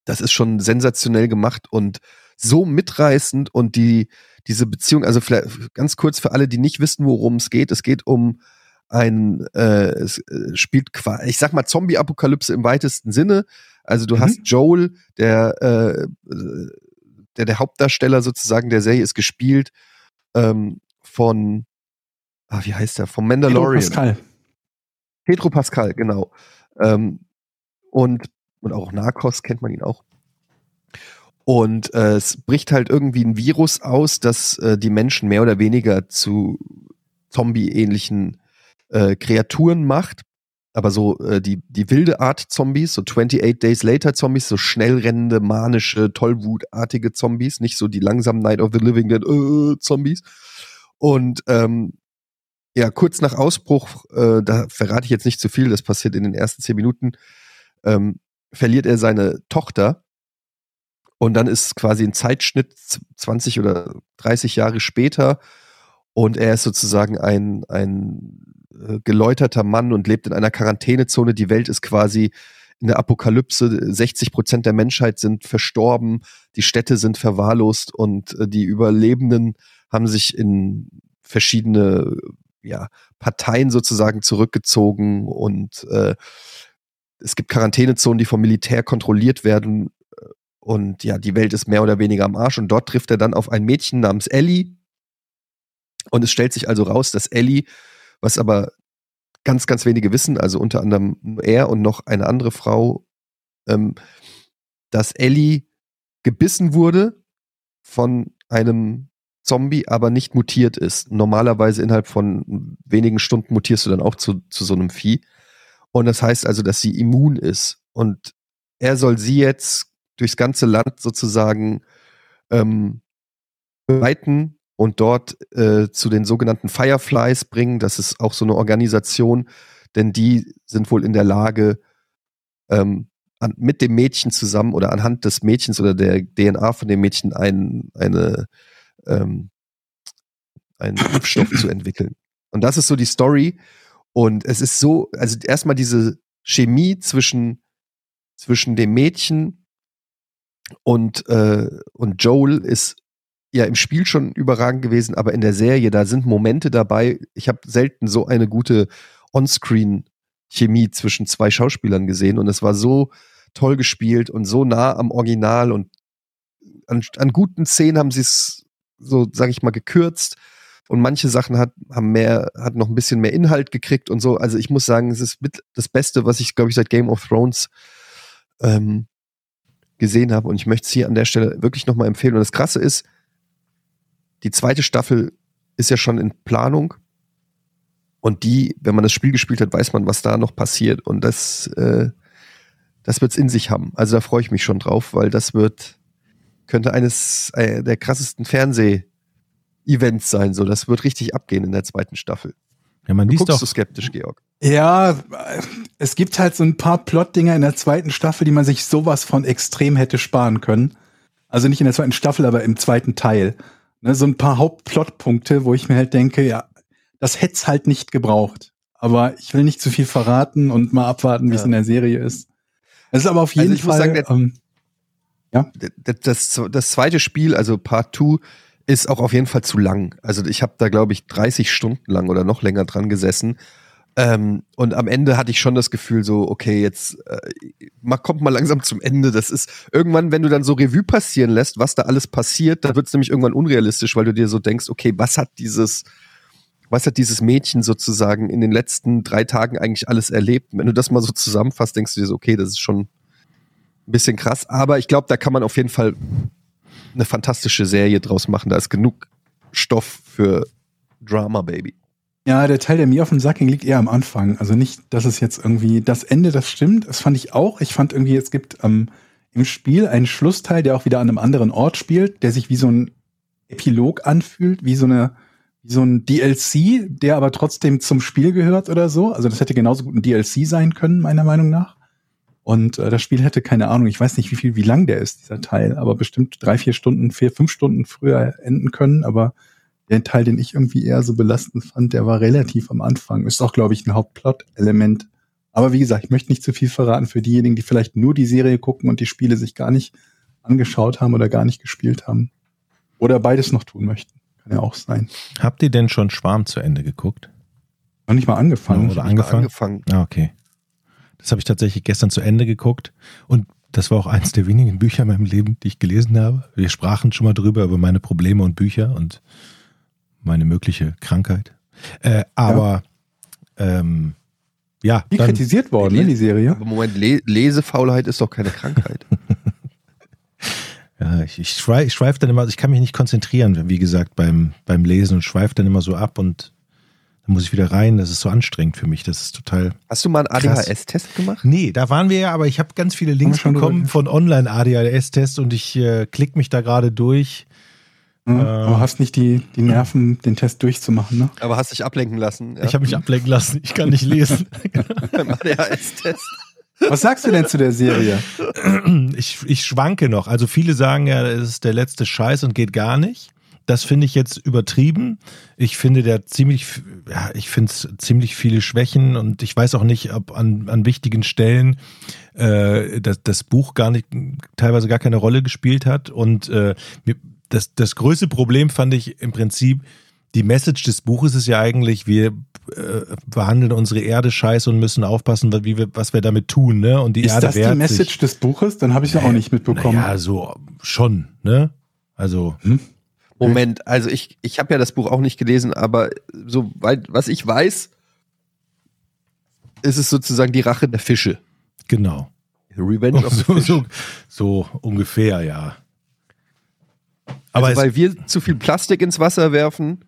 das ist schon sensationell gemacht und so mitreißend und die diese Beziehung, also vielleicht ganz kurz für alle, die nicht wissen, worum es geht. Es geht um ein, äh, es äh, spielt, ich sag mal Zombie-Apokalypse im weitesten Sinne. Also du Mhm. hast Joel, der, äh, der der Hauptdarsteller sozusagen der Serie ist gespielt ähm, von, ah, wie heißt der? Vom Pedro Mandalorian. Pascal. Pedro Pascal, genau. Ähm, und, und auch Narcos kennt man ihn auch. Und äh, es bricht halt irgendwie ein Virus aus, das äh, die Menschen mehr oder weniger zu Zombie-ähnlichen äh, Kreaturen macht. Aber so äh, die, die wilde Art Zombies, so 28 Days Later Zombies, so schnell rennende, manische, tollwutartige Zombies, nicht so die langsamen Night of the Living Dead äh, Zombies. Und ähm, ja, kurz nach Ausbruch, äh, da verrate ich jetzt nicht zu viel, das passiert in den ersten zehn Minuten, ähm, verliert er seine Tochter. Und dann ist quasi ein Zeitschnitt z- 20 oder 30 Jahre später. Und er ist sozusagen ein, ein äh, geläuterter Mann und lebt in einer Quarantänezone. Die Welt ist quasi in der Apokalypse. 60 Prozent der Menschheit sind verstorben, die Städte sind verwahrlost. Und äh, die Überlebenden haben sich in verschiedene ja, Parteien sozusagen zurückgezogen. Und äh, es gibt Quarantänezonen, die vom Militär kontrolliert werden und ja, die Welt ist mehr oder weniger am Arsch und dort trifft er dann auf ein Mädchen namens Ellie und es stellt sich also raus, dass Ellie, was aber ganz, ganz wenige wissen, also unter anderem er und noch eine andere Frau, ähm, dass Ellie gebissen wurde von einem Zombie, aber nicht mutiert ist. Normalerweise innerhalb von wenigen Stunden mutierst du dann auch zu, zu so einem Vieh. Und das heißt also, dass sie immun ist. Und er soll sie jetzt durchs ganze Land sozusagen ähm, und dort äh, zu den sogenannten Fireflies bringen. Das ist auch so eine Organisation, denn die sind wohl in der Lage, ähm, an, mit dem Mädchen zusammen oder anhand des Mädchens oder der DNA von dem Mädchen ein, eine, ähm, einen Impfstoff zu entwickeln. Und das ist so die Story. Und es ist so, also erstmal diese Chemie zwischen, zwischen dem Mädchen und, äh, und Joel ist ja im Spiel schon überragend gewesen, aber in der Serie, da sind Momente dabei. Ich habe selten so eine gute On-Screen-Chemie zwischen zwei Schauspielern gesehen und es war so toll gespielt und so nah am Original und an, an guten Szenen haben sie es so, sag ich mal, gekürzt und manche Sachen hat, haben mehr, hat noch ein bisschen mehr Inhalt gekriegt und so. Also ich muss sagen, es ist mit das Beste, was ich, glaube ich, seit Game of Thrones ähm, gesehen habe und ich möchte es hier an der Stelle wirklich nochmal empfehlen. Und das Krasse ist, die zweite Staffel ist ja schon in Planung. Und die, wenn man das Spiel gespielt hat, weiß man, was da noch passiert. Und das, äh, das wird's in sich haben. Also da freue ich mich schon drauf, weil das wird, könnte eines äh, der krassesten Fernseh-Events sein. So, das wird richtig abgehen in der zweiten Staffel. Ja, man Du liest guckst doch, so skeptisch, Georg. Ja, es gibt halt so ein paar Plot-Dinger in der zweiten Staffel, die man sich sowas von extrem hätte sparen können. Also nicht in der zweiten Staffel, aber im zweiten Teil. Ne, so ein paar Hauptplotpunkte, wo ich mir halt denke, ja, das hätte es halt nicht gebraucht. Aber ich will nicht zu viel verraten und mal abwarten, wie es Ja. in der Serie ist. Es ist aber auf jeden Also ich muss Fall. sagen, der- ähm, das, das, das zweite Spiel, also Part 2, ist auch auf jeden Fall zu lang. Also ich habe da, glaube ich, 30 Stunden lang oder noch länger dran gesessen. Ähm, und am Ende hatte ich schon das Gefühl, so, okay, jetzt äh, mal, kommt mal langsam zum Ende. Das ist irgendwann, wenn du dann so Revue passieren lässt, was da alles passiert, dann wird es nämlich irgendwann unrealistisch, weil du dir so denkst, okay, was hat dieses, was hat dieses Mädchen sozusagen in den letzten drei Tagen eigentlich alles erlebt? Wenn du das mal so zusammenfasst, denkst du dir so, okay, das ist schon ein bisschen krass. Aber ich glaube, da kann man auf jeden Fall eine fantastische Serie draus machen. Da ist genug Stoff für Drama, Baby. Ja, der Teil, der mir auf dem Sack ging, liegt eher am Anfang. Also nicht, dass es jetzt irgendwie das Ende, das stimmt. Das fand ich auch. Ich fand irgendwie, es gibt ähm, im Spiel einen Schlussteil, der auch wieder an einem anderen Ort spielt, der sich wie so ein Epilog anfühlt, wie so eine, wie so ein DLC, der aber trotzdem zum Spiel gehört oder so. Also das hätte genauso gut ein DLC sein können, meiner Meinung nach. Und äh, das Spiel hätte keine Ahnung, ich weiß nicht, wie viel, wie lang der ist, dieser Teil, aber bestimmt drei, vier Stunden, vier, fünf Stunden früher enden können. Aber der Teil, den ich irgendwie eher so belastend fand, der war relativ am Anfang. Ist auch, glaube ich, ein Hauptplot-Element. Aber wie gesagt, ich möchte nicht zu viel verraten für diejenigen, die vielleicht nur die Serie gucken und die Spiele sich gar nicht angeschaut haben oder gar nicht gespielt haben. Oder beides noch tun möchten. Kann ja auch sein. habt ihr denn schon Schwarm zu Ende geguckt? Noch nicht mal angefangen. Oder angefangen? angefangen. Ah, okay. Das habe ich tatsächlich gestern zu Ende geguckt. Und das war auch eins der wenigen Bücher in meinem Leben, die ich gelesen habe. Wir sprachen schon mal drüber, über meine Probleme und Bücher und meine mögliche Krankheit. Äh, aber ähm, ja, Wie dann, kritisiert worden, ne, die Serie. Aber Moment, Le Lesefaulheit ist doch keine Krankheit. [LAUGHS] ja, ich, ich schweife schweif dann immer, ich kann mich nicht konzentrieren, wie gesagt, beim, beim Lesen und schweife dann immer so ab und muss ich wieder rein. Das ist so anstrengend für mich. Das ist total Hast du mal einen. ADHS-Test gemacht? Nee, da waren wir ja, aber ich habe ganz viele Links bekommen von Online-ADHS-Tests und ich äh, klicke mich da gerade durch. Ja, Äh. aber hast nicht die, die Nerven, den Test durchzumachen, ne? Aber hast dich ablenken lassen. Ja? Ich habe mich ablenken lassen, ich kann nicht lesen. [LAUGHS] beim ADHS-Test. Was sagst du denn zu der Serie? ich, ich schwanke noch. Also viele sagen ja, es ist der letzte Scheiß und geht gar nicht. Das finde ich jetzt übertrieben. Ich finde der ziemlich, ja, ich finde es ziemlich viele Schwächen und ich weiß auch nicht, ob an, an wichtigen Stellen äh, das, das Buch gar nicht, teilweise gar keine Rolle gespielt hat. Und äh, das, das größte Problem fand ich im Prinzip, die Message des Buches ist ja eigentlich, wir äh, behandeln unsere Erde scheiße und müssen aufpassen, wie wir, was wir damit tun, ne? Und die Ist Erde das die Message sich. des Buches? Dann habe ich ja auch nicht mitbekommen. Ja, so schon, ne? Also, Moment, also ich, ich habe ja das Buch auch nicht gelesen, aber soweit, was ich weiß, ist es sozusagen die Rache der Fische. Genau. Revenge of the So, Fish. so, so ungefähr, ja. Aber also, weil wir zu viel Plastik ins Wasser werfen,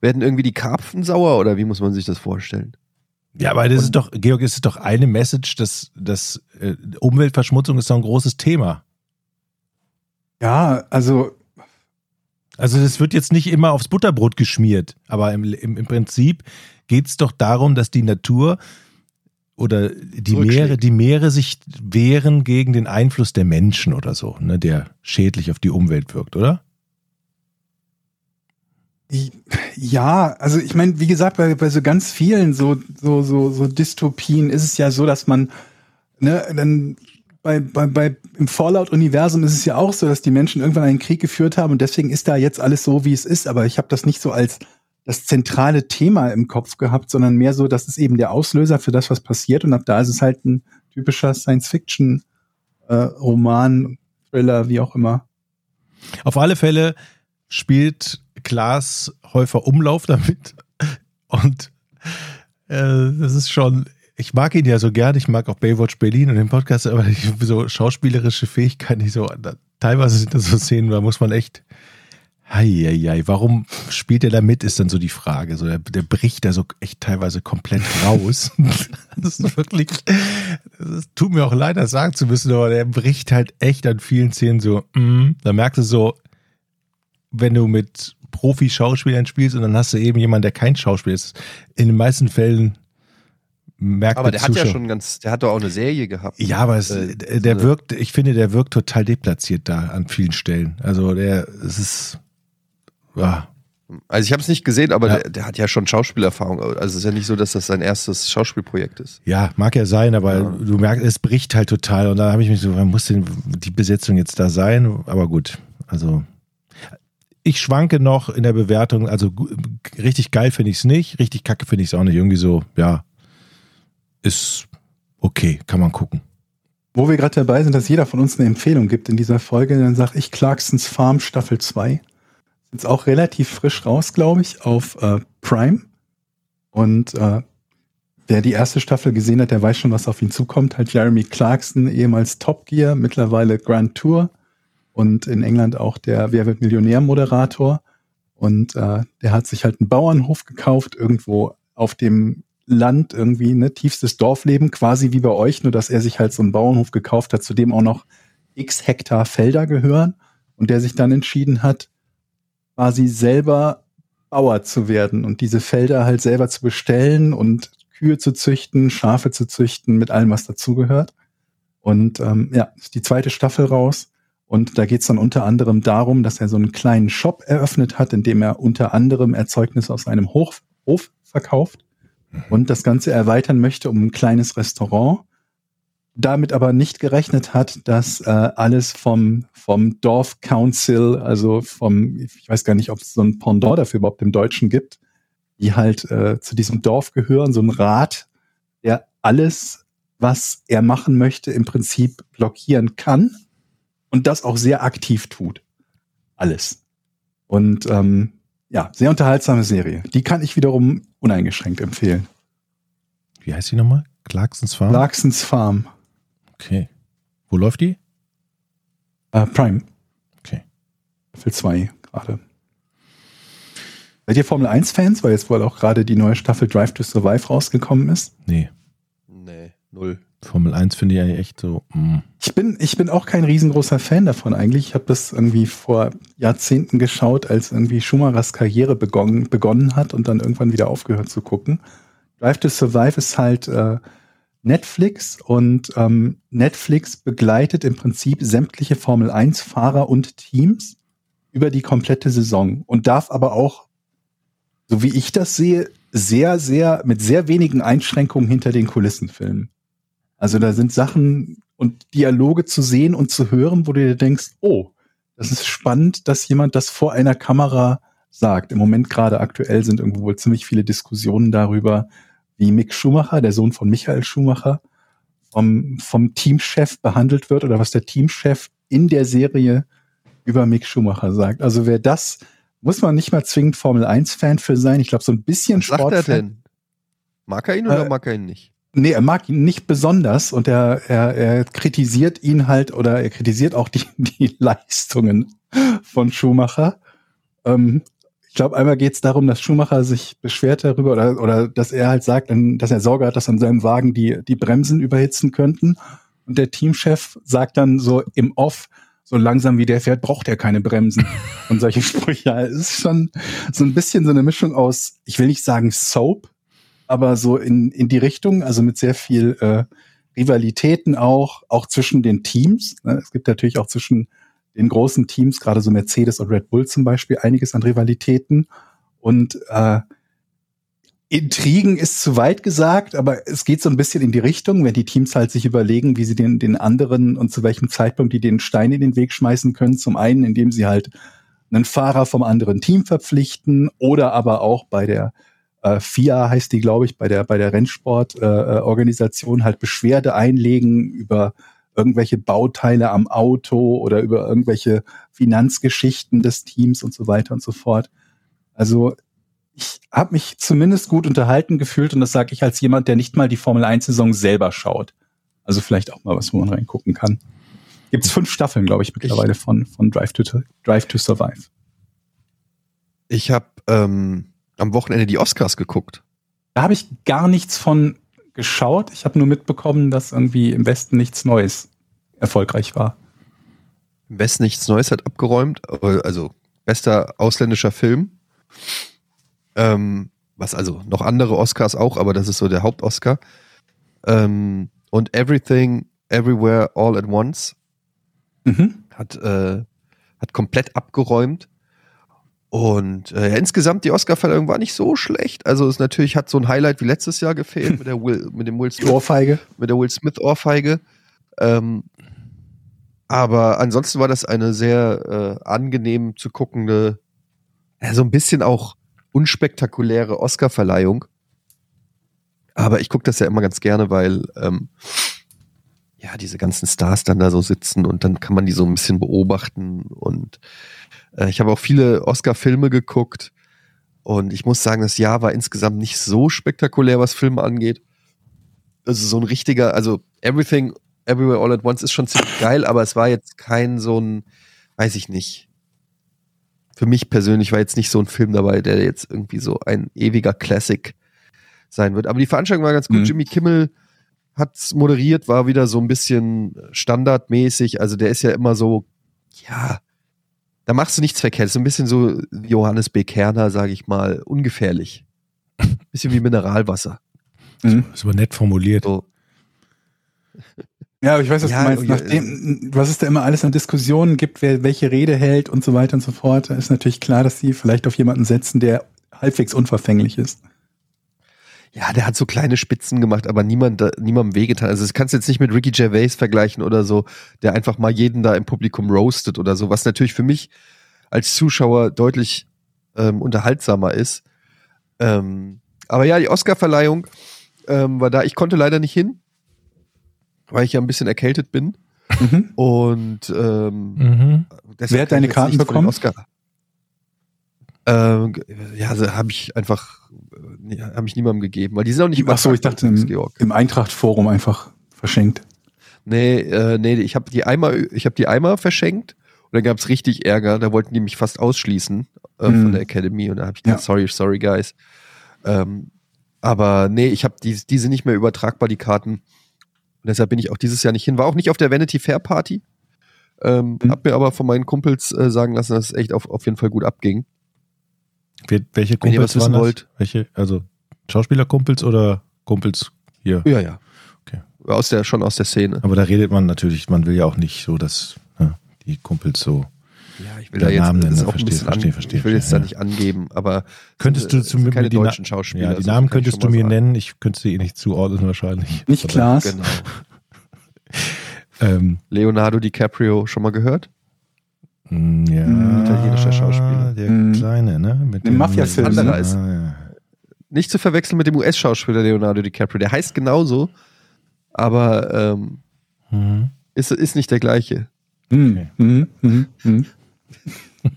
werden irgendwie die Karpfen sauer oder wie muss man sich das vorstellen? ja, aber das ist doch, Georg, es ist doch eine Message, dass, dass äh, Umweltverschmutzung ist doch ein großes Thema. Ja, also Also das wird jetzt nicht immer aufs Butterbrot geschmiert, aber im, im, im Prinzip geht es doch darum, dass die Natur oder die. Meere, die Meere sich wehren gegen den Einfluss der Menschen oder so, ne, der schädlich auf die Umwelt wirkt, oder? Ja, also ich meine, wie gesagt, bei, bei so ganz vielen so, so, so, so Dystopien ist es ja so, dass man, ne, dann bei, bei, bei im Fallout-Universum ist es ja auch so, dass die Menschen irgendwann einen Krieg geführt haben und deswegen ist da jetzt alles so, wie es ist. Aber ich habe das nicht so als das zentrale Thema im Kopf gehabt, sondern mehr so, das ist eben der Auslöser für das, was passiert. Und ab da ist es halt ein typischer Science-Fiction-Roman, Thriller, wie auch immer. Auf alle Fälle spielt Klaas Häufer Umlauf damit und äh, das ist schon, ich mag ihn ja so gern, ich mag auch Baywatch Berlin und den Podcast, aber ich, so schauspielerische Fähigkeiten, nicht so, teilweise sind das so Szenen, da muss man echt, Heieiei, warum spielt er da mit, ist dann so die Frage. So, der, der bricht da so echt teilweise komplett raus. [LAUGHS] das ist wirklich, das tut mir auch leid, das sagen zu müssen, aber der bricht halt echt an vielen Szenen so, mm, da merkst du so, wenn du mit Profi-Schauspielern spielst und dann hast du eben jemanden, der kein Schauspieler ist. In den meisten Fällen merkt Aber der der hat ja schon ganz, der hat doch auch eine Serie gehabt. ja, aber es, Äh, der wirkt, ich finde, der wirkt total deplatziert da an vielen Stellen. Also der, es ist, ja, Also ich habe es nicht gesehen, aber Ja. der, der hat ja schon Schauspielerfahrung. Also es ist ja nicht so, dass das sein erstes Schauspielprojekt ist. ja, mag ja sein, aber Ja. du merkst, es bricht halt total. Und da habe ich mich so, muss denn die Besetzung jetzt da sein? Aber gut, also ich schwanke noch in der Bewertung. Also richtig geil finde ich es nicht, richtig kacke finde ich es auch nicht. Irgendwie so, ja, ist okay, kann man gucken. Wo wir gerade dabei sind, dass jeder von uns eine Empfehlung gibt in dieser Folge, dann sage ich Clarksons Farm Staffel 2. Ist jetzt auch relativ frisch raus, glaube ich, auf äh, Prime. Und äh, wer die erste Staffel gesehen hat, der weiß schon, was auf ihn zukommt. Halt Jeremy Clarkson, ehemals Top Gear, mittlerweile Grand Tour und in England auch der Wer wird Millionär Moderator. Und äh, der hat sich halt einen Bauernhof gekauft, irgendwo auf dem Land irgendwie, ne, tiefstes Dorfleben, quasi wie bei euch, nur dass er sich halt so einen Bauernhof gekauft hat, zu dem auch noch x Hektar Felder gehören und der sich dann entschieden hat, quasi selber Bauer zu werden und diese Felder halt selber zu bestellen und Kühe zu züchten, Schafe zu züchten, mit allem, was dazugehört. Und ähm, ja, ist die zweite Staffel raus. Und da geht's dann unter anderem darum, dass er so einen kleinen Shop eröffnet hat, in dem er unter anderem Erzeugnisse aus einem Hof, Hof verkauft und das Ganze erweitern möchte um ein kleines Restaurant. Damit aber nicht gerechnet hat, dass äh, alles vom, vom Dorf Council, also vom, ich weiß gar nicht, ob es so ein Pendant dafür überhaupt im Deutschen gibt, die halt äh, zu diesem Dorf gehören, so ein Rat, der alles, was er machen möchte, im Prinzip blockieren kann und das auch sehr aktiv tut. Alles. Und ähm, ja, sehr unterhaltsame Serie. Die kann ich wiederum uneingeschränkt empfehlen. Wie heißt die nochmal? Clarksons Farm? Larksons Farm. okay. Wo läuft die? Äh, Prime. Okay. Staffel 2 gerade. Seid ihr Formel 1-Fans, weil jetzt wohl auch gerade die neue Staffel Drive to Survive rausgekommen ist? Nee. Nee, null. Formel 1 finde ich eigentlich echt so. mm. Ich bin, ich bin auch kein riesengroßer Fan davon eigentlich. Ich habe das irgendwie vor Jahrzehnten geschaut, als irgendwie Schumachers Karriere begonnen, begonnen hat und dann irgendwann wieder aufgehört zu gucken. Drive to Survive ist halt äh, Netflix und ähm, Netflix begleitet im Prinzip sämtliche Formel 1-Fahrer und Teams über die komplette Saison und darf aber auch, so wie ich das sehe, sehr, sehr, mit sehr wenigen Einschränkungen hinter den Kulissen filmen. Also da sind Sachen und Dialoge zu sehen und zu hören, wo du dir denkst, oh, das ist spannend, dass jemand das vor einer Kamera sagt. Im Moment gerade aktuell sind irgendwo wohl ziemlich viele Diskussionen darüber, wie Mick Schumacher, der Sohn von Michael Schumacher, vom, vom Teamchef behandelt wird oder was der Teamchef in der Serie über Mick Schumacher sagt. Also wer das, muss man nicht mal zwingend Formel 1-Fan für sein. Ich glaube, so ein bisschen Was sagt er denn? Mag er ihn oder Äh, mag er ihn nicht? Nee, er mag ihn nicht besonders und er, er, er kritisiert ihn halt oder er kritisiert auch die, [LAUGHS] die Leistungen von Schumacher. Ähm, ich glaube, einmal geht es darum, dass Schumacher sich beschwert darüber oder, oder dass er halt sagt, dass er Sorge hat, dass an seinem Wagen die, die Bremsen überhitzen könnten. Und der Teamchef sagt dann so im Off, so langsam wie der fährt, braucht er keine Bremsen. [LAUGHS] Und solche Sprüche. Ja, Es ist schon so ein bisschen so eine Mischung aus, ich will nicht sagen Soap, aber so in, in die Richtung, also mit sehr viel äh, Rivalitäten auch, auch zwischen den Teams. Ne? Es gibt natürlich auch zwischen den großen Teams, gerade so Mercedes und Red Bull zum Beispiel, einiges an Rivalitäten. Und äh, Intrigen ist zu weit gesagt, aber es geht so ein bisschen in die Richtung, wenn die Teams halt sich überlegen, wie sie den, den anderen und zu welchem Zeitpunkt die den Stein in den Weg schmeißen können. Zum einen, indem sie halt einen Fahrer vom anderen Team verpflichten oder aber auch bei der äh, FIA heißt die, glaube ich, bei der bei der Rennsportorganisation äh, Organisation halt Beschwerde einlegen über irgendwelche Bauteile am Auto oder über irgendwelche Finanzgeschichten des Teams und so weiter und so fort. Also ich habe mich zumindest gut unterhalten gefühlt und das sage ich als jemand, der nicht mal die Formel 1 Saison selber schaut. Also vielleicht auch mal was, wo man reingucken kann. Gibt es fünf Staffeln, glaube ich, mittlerweile von, von Drive, to, Drive to Survive. Ich habe ähm, am Wochenende die Oscars geguckt. Da habe ich gar nichts von geschaut. Ich habe nur mitbekommen, dass irgendwie im Westen nichts Neues erfolgreich war. Im Westen nichts Neues hat abgeräumt. Also bester ausländischer Film. Ähm, was also noch andere Oscars auch, aber das ist so der Hauptoscar. Ähm, und Everything, Everywhere, All at Once Mhm. hat, äh, hat komplett abgeräumt. Und äh, insgesamt die Oscarverleihung war nicht so schlecht. Also es natürlich hat so ein Highlight wie letztes Jahr gefehlt mit, der Will, mit dem Will Smith, Ohrfeige. mit der Will Smith Ohrfeige. Ähm, aber ansonsten war das eine sehr äh, angenehm zu guckende, ja, so ein bisschen auch unspektakuläre Oscarverleihung. Aber ich gucke das ja immer ganz gerne, weil ähm, ja diese ganzen Stars dann da so sitzen und dann kann man die so ein bisschen beobachten. Und ich habe auch viele Oscar-Filme geguckt und ich muss sagen, das Jahr war insgesamt nicht so spektakulär, was Filme angeht. Also so ein richtiger, also Everything, Everywhere All at Once ist schon ziemlich geil, aber es war jetzt kein so ein, weiß ich nicht. Für mich persönlich war jetzt nicht so ein Film dabei, der jetzt irgendwie so ein ewiger Classic sein wird. Aber die Veranstaltung war ganz gut. Mhm. Jimmy Kimmel hat's moderiert, war wieder so ein bisschen standardmäßig. Also der ist ja immer so, ja, da machst du nichts verkehrt. So ein bisschen so Johannes B. Kerner, sage ich mal, ungefährlich. [LAUGHS] Bisschen wie Mineralwasser. Mhm. Ist aber nett formuliert. So. Ja, aber ich weiß, was Ja, du meinst. Nachdem, was es da immer alles an Diskussionen gibt, wer welche Rede hält und so weiter und so fort, ist natürlich klar, dass sie vielleicht auf jemanden setzen, der halbwegs unverfänglich ist. Ja, der hat so kleine Spitzen gemacht, aber niemand, niemandem wehgetan. Also das kannst du jetzt nicht mit Ricky Gervais vergleichen oder so, der einfach mal jeden da im Publikum roastet oder so, was natürlich für mich als Zuschauer deutlich ähm, unterhaltsamer ist. Ähm, aber ja, die Oscarverleihung ähm, war da. Ich konnte leider nicht hin, weil ich ja ein bisschen erkältet bin. Mhm. Und ähm, Mhm. Wer hat deine Karten bekommen? Oscar ähm, ja, also habe ich einfach, äh, habe ich niemandem gegeben, weil die sind auch nicht Ach so, ich dachte im, im Eintracht-Forum einfach verschenkt. Nee, äh, nee, ich habe die Eimer, ich habe die Eimer verschenkt und dann gab's richtig Ärger. Da wollten die mich fast ausschließen äh, Hm. von der Academy und da habe ich gesagt, Ja. sorry, sorry guys. Ähm, aber nee, ich habe die, die sind nicht mehr übertragbar die Karten und deshalb bin ich auch dieses Jahr nicht hin. War auch nicht auf der Vanity Fair Party. Ähm, Hm. Hab mir aber von meinen Kumpels äh, sagen lassen, dass es echt auf, auf jeden Fall gut abging. Welche Wenn ihr Kumpels was wissen wollt. Welche, also Schauspielerkumpels oder Kumpels hier? Ja, ja. Okay. Aus der, schon aus der Szene. Aber da redet man natürlich, man will ja auch nicht so, dass ja, die Kumpels so. Ja, ich will da jetzt Namen nennen, auch verstehe, verstehe, Ich will jetzt verstehe, da ja. nicht angeben, aber Könntest du es zum sind keine die deutschen Schauspieler. Ja, die Namen könntest du mir sagen. nennen, ich könnte sie eh nicht zuordnen wahrscheinlich. Nicht Klaas. Genau. [LAUGHS] Ähm, Leonardo DiCaprio schon mal gehört? Mh, ja, Hm, italienischer Schauspieler. Der Hm. Kleine, ne? Mit dem- Mafia-Film? Ah, ja. Nicht zu verwechseln mit dem US-Schauspieler Leonardo DiCaprio. Der heißt genauso, aber ähm, Mhm. ist, ist nicht der gleiche. Hm, Okay. hm, hm, hm. [LAUGHS]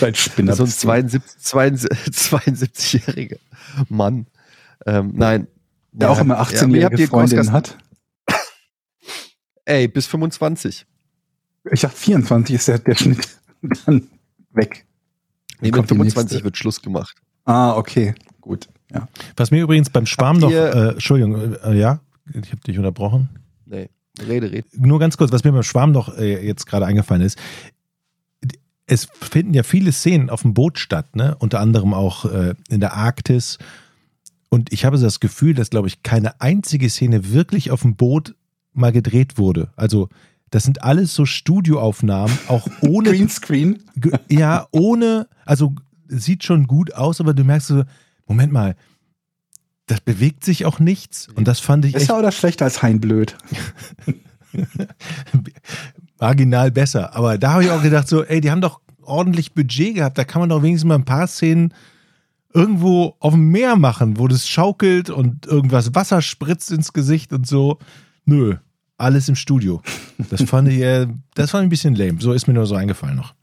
Dein Spinner. so ein 72 72 72-jähriger Mann. Ähm, nein. Der Ja, auch immer ja, aber ihr 18-jährige habt die Freundinnen Postkasten- hat. Ey, bis 25. Ich dachte, 24 ist der, der Schnitt [LAUGHS] dann weg. Nee, mit kommt die 25 nächste. wird Schluss gemacht. Ah, okay. Gut. Ja. Was mir übrigens beim Schwarm noch, äh, Entschuldigung, äh, ja, ich habe dich unterbrochen. Nee, rede, rede. Nur ganz kurz, was mir beim Schwarm noch äh, jetzt gerade eingefallen ist. Es finden ja viele Szenen auf dem Boot statt, ne? Unter anderem auch äh, in der Arktis. Und ich habe so das Gefühl, dass, glaube ich, keine einzige Szene wirklich auf dem Boot mal gedreht wurde. Also, das sind alles so Studioaufnahmen, auch [LAUGHS] ohne Greenscreen. Ja, ohne, also sieht schon gut aus, aber du merkst so, Moment mal, das bewegt sich auch nichts. Und das fand ich Besser oder schlechter als Hein Blöd? [LAUGHS] marginal besser. Aber da habe ich auch gedacht, so, ey, die haben doch ordentlich Budget gehabt. Da kann man doch wenigstens mal ein paar Szenen irgendwo auf dem Meer machen, wo das schaukelt und irgendwas Wasser spritzt ins Gesicht und so. Nö, alles im Studio. Das fand ich, äh, das fand ich ein bisschen lame. So ist mir nur so eingefallen noch.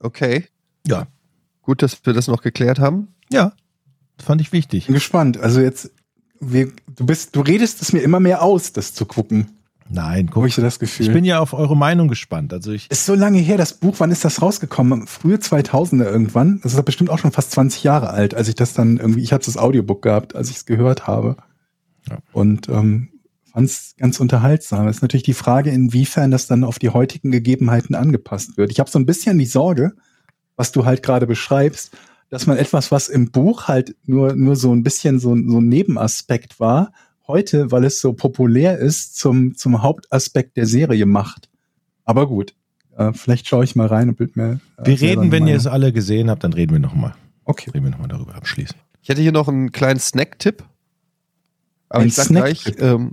Okay. Ja. Gut, dass wir das noch geklärt haben. Ja, fand ich wichtig. Bin gespannt. Also jetzt, wir, du bist, du redest es mir immer mehr aus, das zu gucken. Nein, Habe guck, ich so das Gefühl. ich bin ja auf eure Meinung gespannt. Also ich, ist so lange her, das Buch, wann ist das rausgekommen? Frühe 2000er irgendwann. Das ist bestimmt auch schon fast 20 Jahre alt, als ich das dann irgendwie, ich habe das Audiobook gehabt, als ich es gehört habe. Ja. Und ähm, fand es ganz unterhaltsam. Es ist natürlich die Frage, inwiefern das dann auf die heutigen Gegebenheiten angepasst wird. Ich habe so ein bisschen die Sorge, was du halt gerade beschreibst, dass man etwas, was im Buch halt nur, nur so ein bisschen so, so ein Nebenaspekt war, heute, weil es so populär ist, zum, zum Hauptaspekt der Serie macht. Aber gut, äh, vielleicht schaue ich mal rein und bild mir. äh, wir reden, wenn ihr es alle gesehen habt, dann reden wir nochmal. Okay. Reden wir nochmal darüber abschließen. Ich hätte hier noch einen kleinen Snack-Tipp. Aber Ein ich sag Snack-Tipp? gleich, ähm,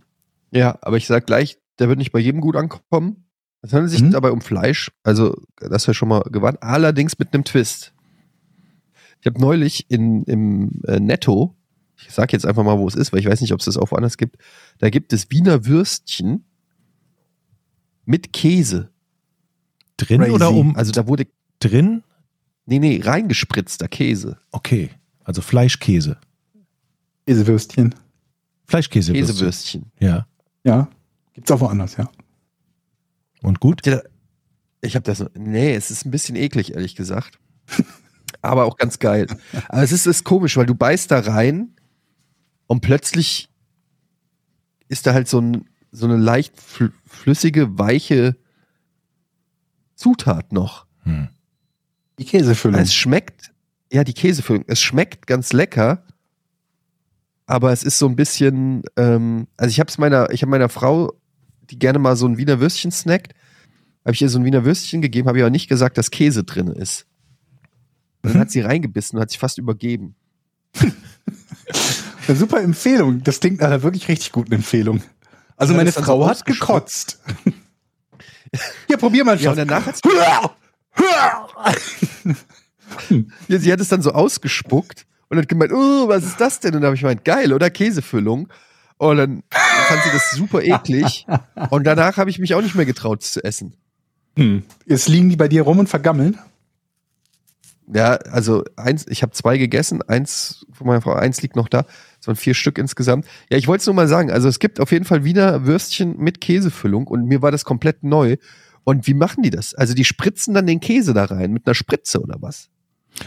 ja, aber ich sag gleich, der wird nicht bei jedem gut ankommen. Es handelt sich Mhm. dabei um Fleisch, also das wäre schon mal gewarnt, allerdings mit einem Twist. Ich habe neulich in, im äh, Netto, ich sag jetzt einfach mal, wo es ist, weil ich weiß nicht, ob es das auch woanders gibt, da gibt es Wiener Würstchen mit Käse. Drin Crazy. oder um? Also da wurde, drin? nee, nee, reingespritzter Käse. Okay. Also Fleischkäse. Käsewürstchen. Fleischkäse. Käsewürstchen. Ja. Ja. Gibt's auch woanders, ja. Und gut? Habt ihr da- Ich habe das. Nee, es ist ein bisschen eklig, ehrlich gesagt. [LAUGHS] Aber auch ganz geil. Aber es ist, ist komisch, weil du beißt da rein und plötzlich ist da halt so, ein, so eine leicht fl flüssige, weiche Zutat noch. Hm. Die Käsefüllung. Es schmeckt, ja, die Käsefüllung, es schmeckt ganz lecker, aber es ist so ein bisschen, ähm, also ich habe es meiner, ich habe meiner Frau, die gerne mal so ein Wiener Würstchen snackt, habe ich ihr so ein Wiener Würstchen gegeben, habe ihr aber nicht gesagt, dass Käse drin ist. Und dann Mhm. hat sie reingebissen und hat sich fast übergeben. [LAUGHS] Eine super Empfehlung. Das klingt nach einer wirklich richtig guten Empfehlung. Also Ja, meine Frau so hat gekotzt. [LAUGHS] Hier, probier mal, Ja, und danach hat [LAUGHS] ja, sie hat es dann so ausgespuckt und hat gemeint, oh, was ist das denn? Und dann habe ich gemeint, geil, oder Käsefüllung. Und dann fand sie das super eklig. Und danach habe ich mich auch nicht mehr getraut, es zu essen. Hm. Jetzt liegen die bei dir rum und vergammeln. Ja, also eins, ich habe zwei gegessen, eins von meiner Frau, eins liegt noch da. Es waren vier Stück insgesamt. Ja, ich wollte es nur mal sagen. Also es gibt auf jeden Fall Wiener Würstchen mit Käsefüllung und mir war das komplett neu. Und wie machen die das? Also die spritzen dann den Käse da rein mit einer Spritze oder was?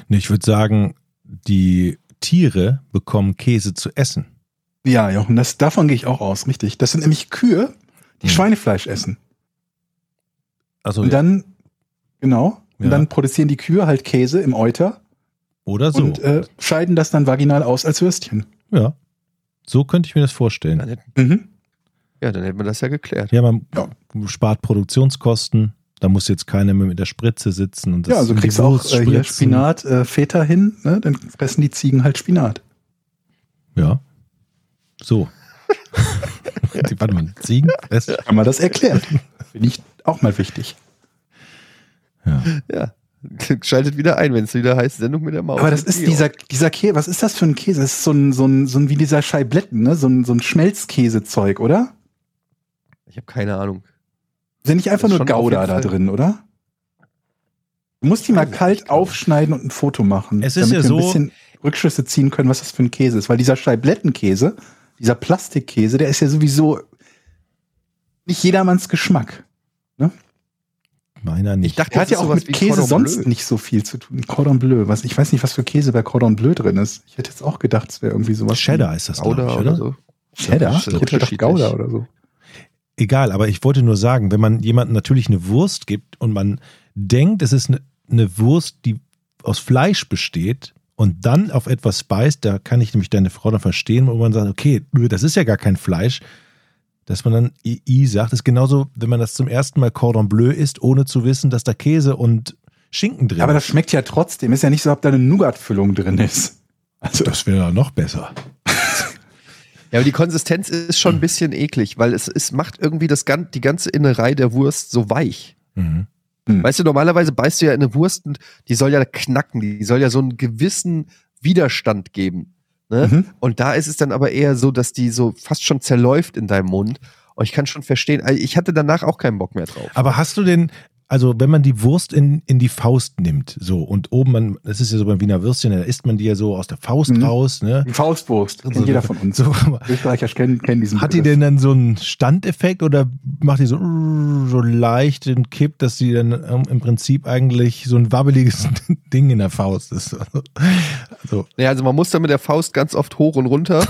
Nee, ich würde sagen, die Tiere bekommen Käse zu essen. Ja, Jochen, das, davon gehe ich auch aus, richtig. Das sind nämlich Kühe, die Hm. Schweinefleisch essen. Also, Und dann, genau, und Ja. dann produzieren die Kühe halt Käse im Euter oder so. und äh, scheiden das dann vaginal aus als Würstchen. ja. So könnte ich mir das vorstellen. Dann hätten, Mhm. ja, dann hätten wir das ja geklärt. Ja, man Ja. spart Produktionskosten. Da muss jetzt keiner mehr mit der Spritze sitzen und das Ja, also kriegst du auch äh, hier. Spinat, äh, Feta hin, ne? dann fressen die Ziegen halt Spinat. Ja. So. [LAUGHS] die, warte mal, Ziegen? Das, Haben wir das erklärt? Finde ich auch mal wichtig. ja. Ja. [LAUGHS] Schaltet wieder ein, wenn es wieder heißt, Sendung mit der Maus. Aber das ist Georg. dieser, dieser Käse, was ist das für ein Käse? Das ist so ein, so ein, so ein wie dieser Scheibletten, ne? So ein, so ein Schmelzkäsezeug, oder? Ich habe keine Ahnung. Ja nicht einfach nur Gouda da drin, oder? Du musst die mal kalt aufschneiden und ein Foto machen. Es ist damit ja wir so- ein bisschen Rückschlüsse ziehen können, was das für ein Käse ist. Weil dieser Scheiblettenkäse, dieser Plastikkäse, der ist ja sowieso nicht jedermanns Geschmack. Meiner nicht. Ich dachte, Der hat ja auch mit Käse Cordon sonst Bleu. nicht so viel zu tun. Cordon Bleu. Was, ich weiß nicht, was für Käse bei Cordon Bleu drin ist. Ich hätte jetzt auch gedacht, es wäre irgendwie sowas. Cheddar ist das, glaube Gouda ich, oder oder? so. Cheddar? Das ist Ich hätte gedacht unterschiedlich. Gouda oder so. Egal, aber ich wollte nur sagen, wenn man jemandem natürlich eine Wurst gibt und man denkt, es ist eine, eine Wurst, die aus Fleisch besteht und dann auf etwas beißt, da kann ich nämlich deine Frau dann verstehen, wo man sagt, okay, das ist ja gar kein Fleisch, dass man dann I sagt, ist genauso, wenn man das zum ersten Mal Cordon Bleu isst, ohne zu wissen, dass da Käse und Schinken drin Aber das ist. schmeckt ja trotzdem. Ist ja nicht so, ob da eine Nougat-Füllung drin ist. Also, Das wäre ja noch besser. Ja, aber die Konsistenz ist schon ein bisschen eklig, weil es, es macht irgendwie das, gan- die ganze Innerei der Wurst so weich. Mhm. Weißt du, normalerweise beißt du ja in eine Wurst und die soll ja knacken, die soll ja so einen gewissen Widerstand geben. Ne? Mhm. Und da ist es dann aber eher so, dass die so fast schon zerläuft in deinem Mund. Und ich kann schon verstehen, also ich hatte danach auch keinen Bock mehr drauf. Aber hast du denn, also wenn man die Wurst in, in die Faust nimmt, so und oben, man, das ist ja so beim Wiener Würstchen, da isst man die ja so aus der Faust Mhm. raus, ne? die Faustwurst. Kennt So- jeder von uns. So, Österreicher kennen, kennen diesen hat die denn dann so einen Standeffekt oder macht die so, so leicht den Kipp, dass die dann ähm, im Prinzip eigentlich so ein wabbeliges [LAUGHS] Ding in der Faust ist? Also, Ja, also man muss dann mit der Faust ganz oft hoch und runter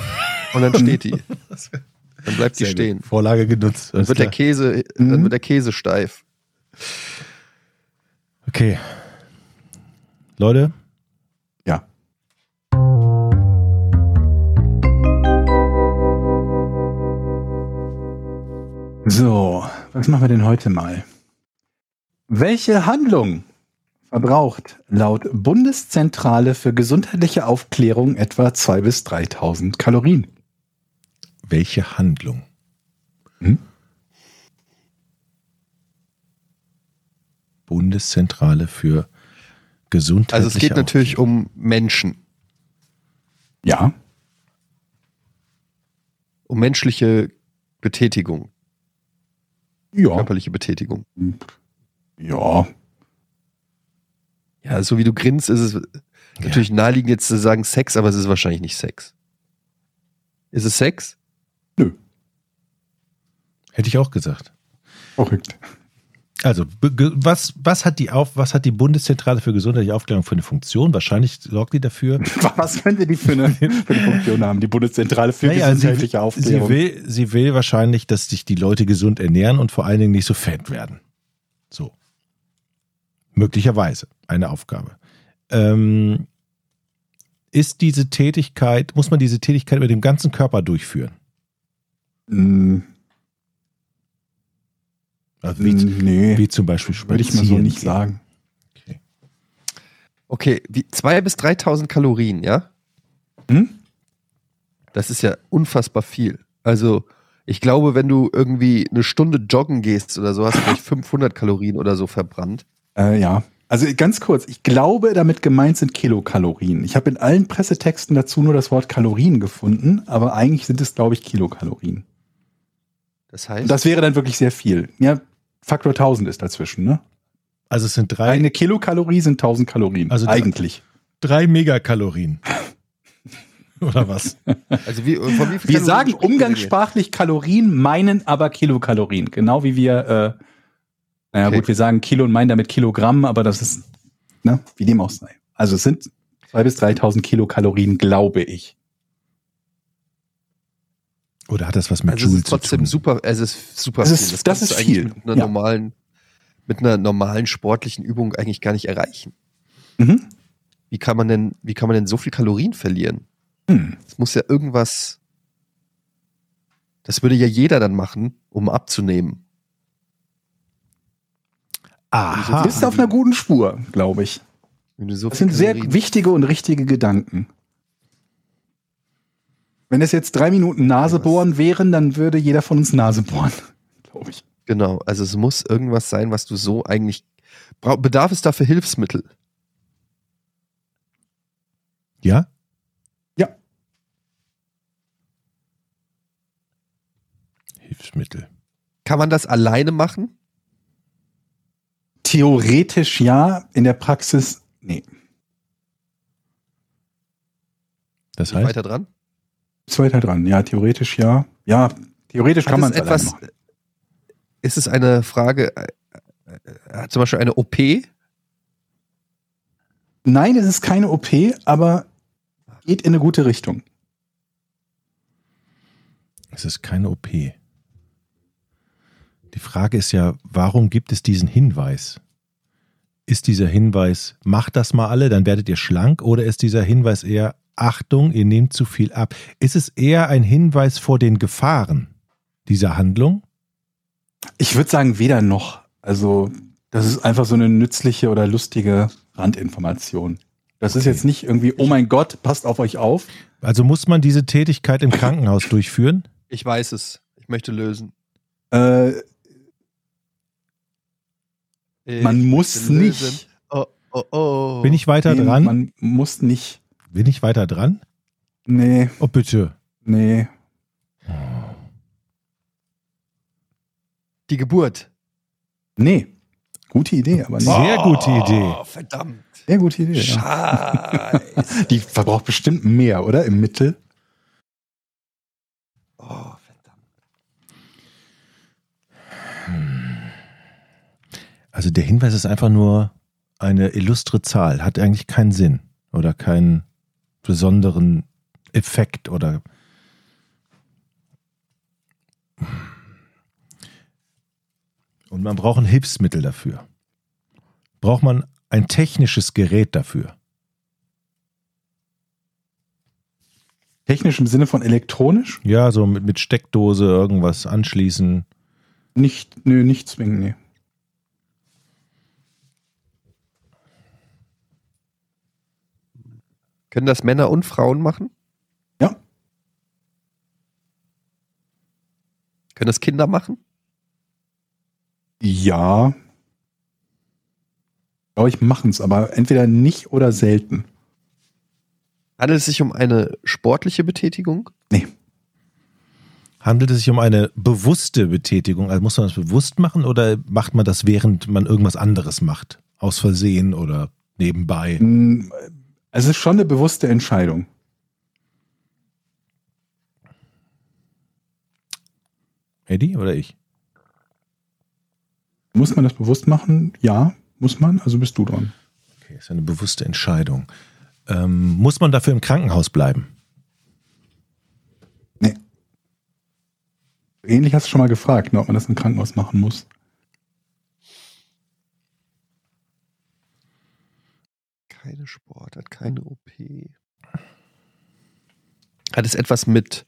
und dann steht die. [LAUGHS] Dann bleibt die sehr gut. stehen. Vorlage genutzt. Dann wird der. Käse, Mhm. dann wird der Käse steif. Okay. Leute, Ja. So, was machen wir denn heute mal? Welche Handlung verbraucht laut Bundeszentrale für gesundheitliche Aufklärung etwa 2.000 bis 3.000 Kalorien? welche Handlung? Hm? Bundeszentrale für gesundheitliche Also es geht natürlich um Menschen, Ja, um menschliche Betätigung, ja, körperliche Betätigung. ja. Ja, so wie du grinst, ist es natürlich naheliegend jetzt zu sagen Sex, aber es ist wahrscheinlich nicht Sex. Ist es Sex? Hätte ich auch gesagt. Verrückt. Also, was, was, hat die auf, was hat die Bundeszentrale für gesundheitliche Aufklärung für eine Funktion? Wahrscheinlich sorgt die dafür. [LAUGHS] Was könnte die für eine, [LAUGHS] für eine Funktion haben, die Bundeszentrale für Naja, gesundheitliche sie, Aufklärung? sie, will, sie will wahrscheinlich, dass sich die Leute gesund ernähren und vor allen Dingen nicht so fett werden. So. Möglicherweise eine Aufgabe. Ähm, ist diese Tätigkeit, muss man diese Tätigkeit über den ganzen Körper durchführen? Also wie, nee, wie zum Beispiel würde ich mal so nicht gehen. sagen. Okay, wie, 2.000 bis 3.000 Kalorien, ja? Hm? Das ist ja unfassbar viel. Also, ich glaube, wenn du irgendwie eine Stunde joggen gehst oder so, hast du vielleicht 500 Kalorien oder so verbrannt. Äh, ja. Also ganz kurz, ich glaube, damit gemeint sind Kilokalorien. Ich habe in allen Pressetexten dazu nur das Wort Kalorien gefunden, aber eigentlich sind es, glaube ich, Kilokalorien. Das heißt, Und das wäre dann wirklich sehr viel. Ja, Faktor 1000 ist dazwischen, ne? Also es sind drei, Eine Kilokalorie sind 1000 Kalorien. Also eigentlich. drei Megakalorien. [LAUGHS] Oder was? also wie, von wie viel Wir Kalorien sagen umgangssprachlich Kalorien, meinen aber Kilokalorien. Genau wie wir, äh, naja Okay. gut, wir sagen Kilo und meinen damit Kilogramm, aber das ist, ne, wie dem auch sei. Also es sind 2.000 bis 3.000 Kilokalorien, glaube ich. Oder hat das was mit Also es Joule ist trotzdem zu tun? super, es ist super Es viel. ist- das kannst ist du eigentlich viel, Mit einer, ja. normalen, mit einer normalen sportlichen Übung eigentlich gar nicht erreichen. Mhm. Wie kann man denn, wie kann man denn so viel Kalorien verlieren? Hm. Es muss ja irgendwas. Das würde ja jeder dann machen, um abzunehmen. Du Aha. bist auf einer guten Spur, glaube ich. Du so Das sind sehr Kalorien- wichtige und richtige Gedanken. Wenn es jetzt drei Minuten Nase Was? bohren wären, dann würde jeder von uns Nase bohren, [LAUGHS] glaube ich. Genau, also es muss irgendwas sein, was du so eigentlich. Bedarf es dafür Hilfsmittel? Ja? Ja. Hilfsmittel. Kann man das alleine machen? Theoretisch ja, in der Praxis nee. Das heißt, weiter dran? Ist weiter dran. Ja, theoretisch ja. Ja, theoretisch kann man es es etwas, machen. ist es eine Frage, äh, äh, hat zum Beispiel eine OP? Nein, es ist keine OP, aber geht in eine gute Richtung. es ist keine OP. Die Frage ist ja, warum gibt es diesen Hinweis? Ist dieser Hinweis, macht das mal alle, dann werdet ihr schlank, oder ist dieser Hinweis eher, Achtung, ihr nehmt zu viel ab? Ist es eher ein Hinweis vor den Gefahren dieser Handlung? Ich würde sagen, weder noch. Also, das ist einfach so eine nützliche oder lustige Randinformation. Das ist Okay. jetzt nicht irgendwie, oh mein Gott, passt auf euch auf. Also muss man diese Tätigkeit im Krankenhaus durchführen? Ich weiß es. Ich möchte lösen. Äh, Ich man muss nicht. Oh, oh, oh. Bin ich weiter Nee, dran? Man muss nicht. Bin ich weiter dran? Nee, Oh, bitte. nee. Die Geburt. Nee. Gute Idee, aber nicht. Sehr gute Idee. Oh, verdammt. Sehr gute Idee. Ja. Scheiße. [LAUGHS] Die verbraucht bestimmt mehr, oder? Im Mittel. oh, verdammt. Also der Hinweis ist einfach nur eine illustre Zahl, hat eigentlich keinen Sinn oder keinen besonderen Effekt oder und man braucht ein Hilfsmittel dafür. Braucht man ein technisches Gerät dafür. Technisch im Sinne von elektronisch? Ja, so mit, mit Steckdose irgendwas anschließen. Nicht, nö, nicht zwingend, nee. Können das Männer und Frauen machen? Ja. Können das Kinder machen? Ja. Glaube ich, machen es, aber entweder nicht oder selten. Handelt es sich um eine sportliche Betätigung? Nee. Handelt es sich um eine bewusste Betätigung? Also muss man das bewusst machen oder macht man das, während man irgendwas anderes macht? Aus Versehen oder nebenbei? Es ist schon eine bewusste Entscheidung. Eddie oder ich? Muss man das bewusst machen? Ja, muss man. Also bist du dran. Okay, ist eine bewusste Entscheidung. Ähm, muss man dafür im Krankenhaus bleiben? Nee. Ähnlich hast du schon mal gefragt, ne, ob man das im Krankenhaus machen muss. Keine Sportart, keine OP. Hat es etwas mit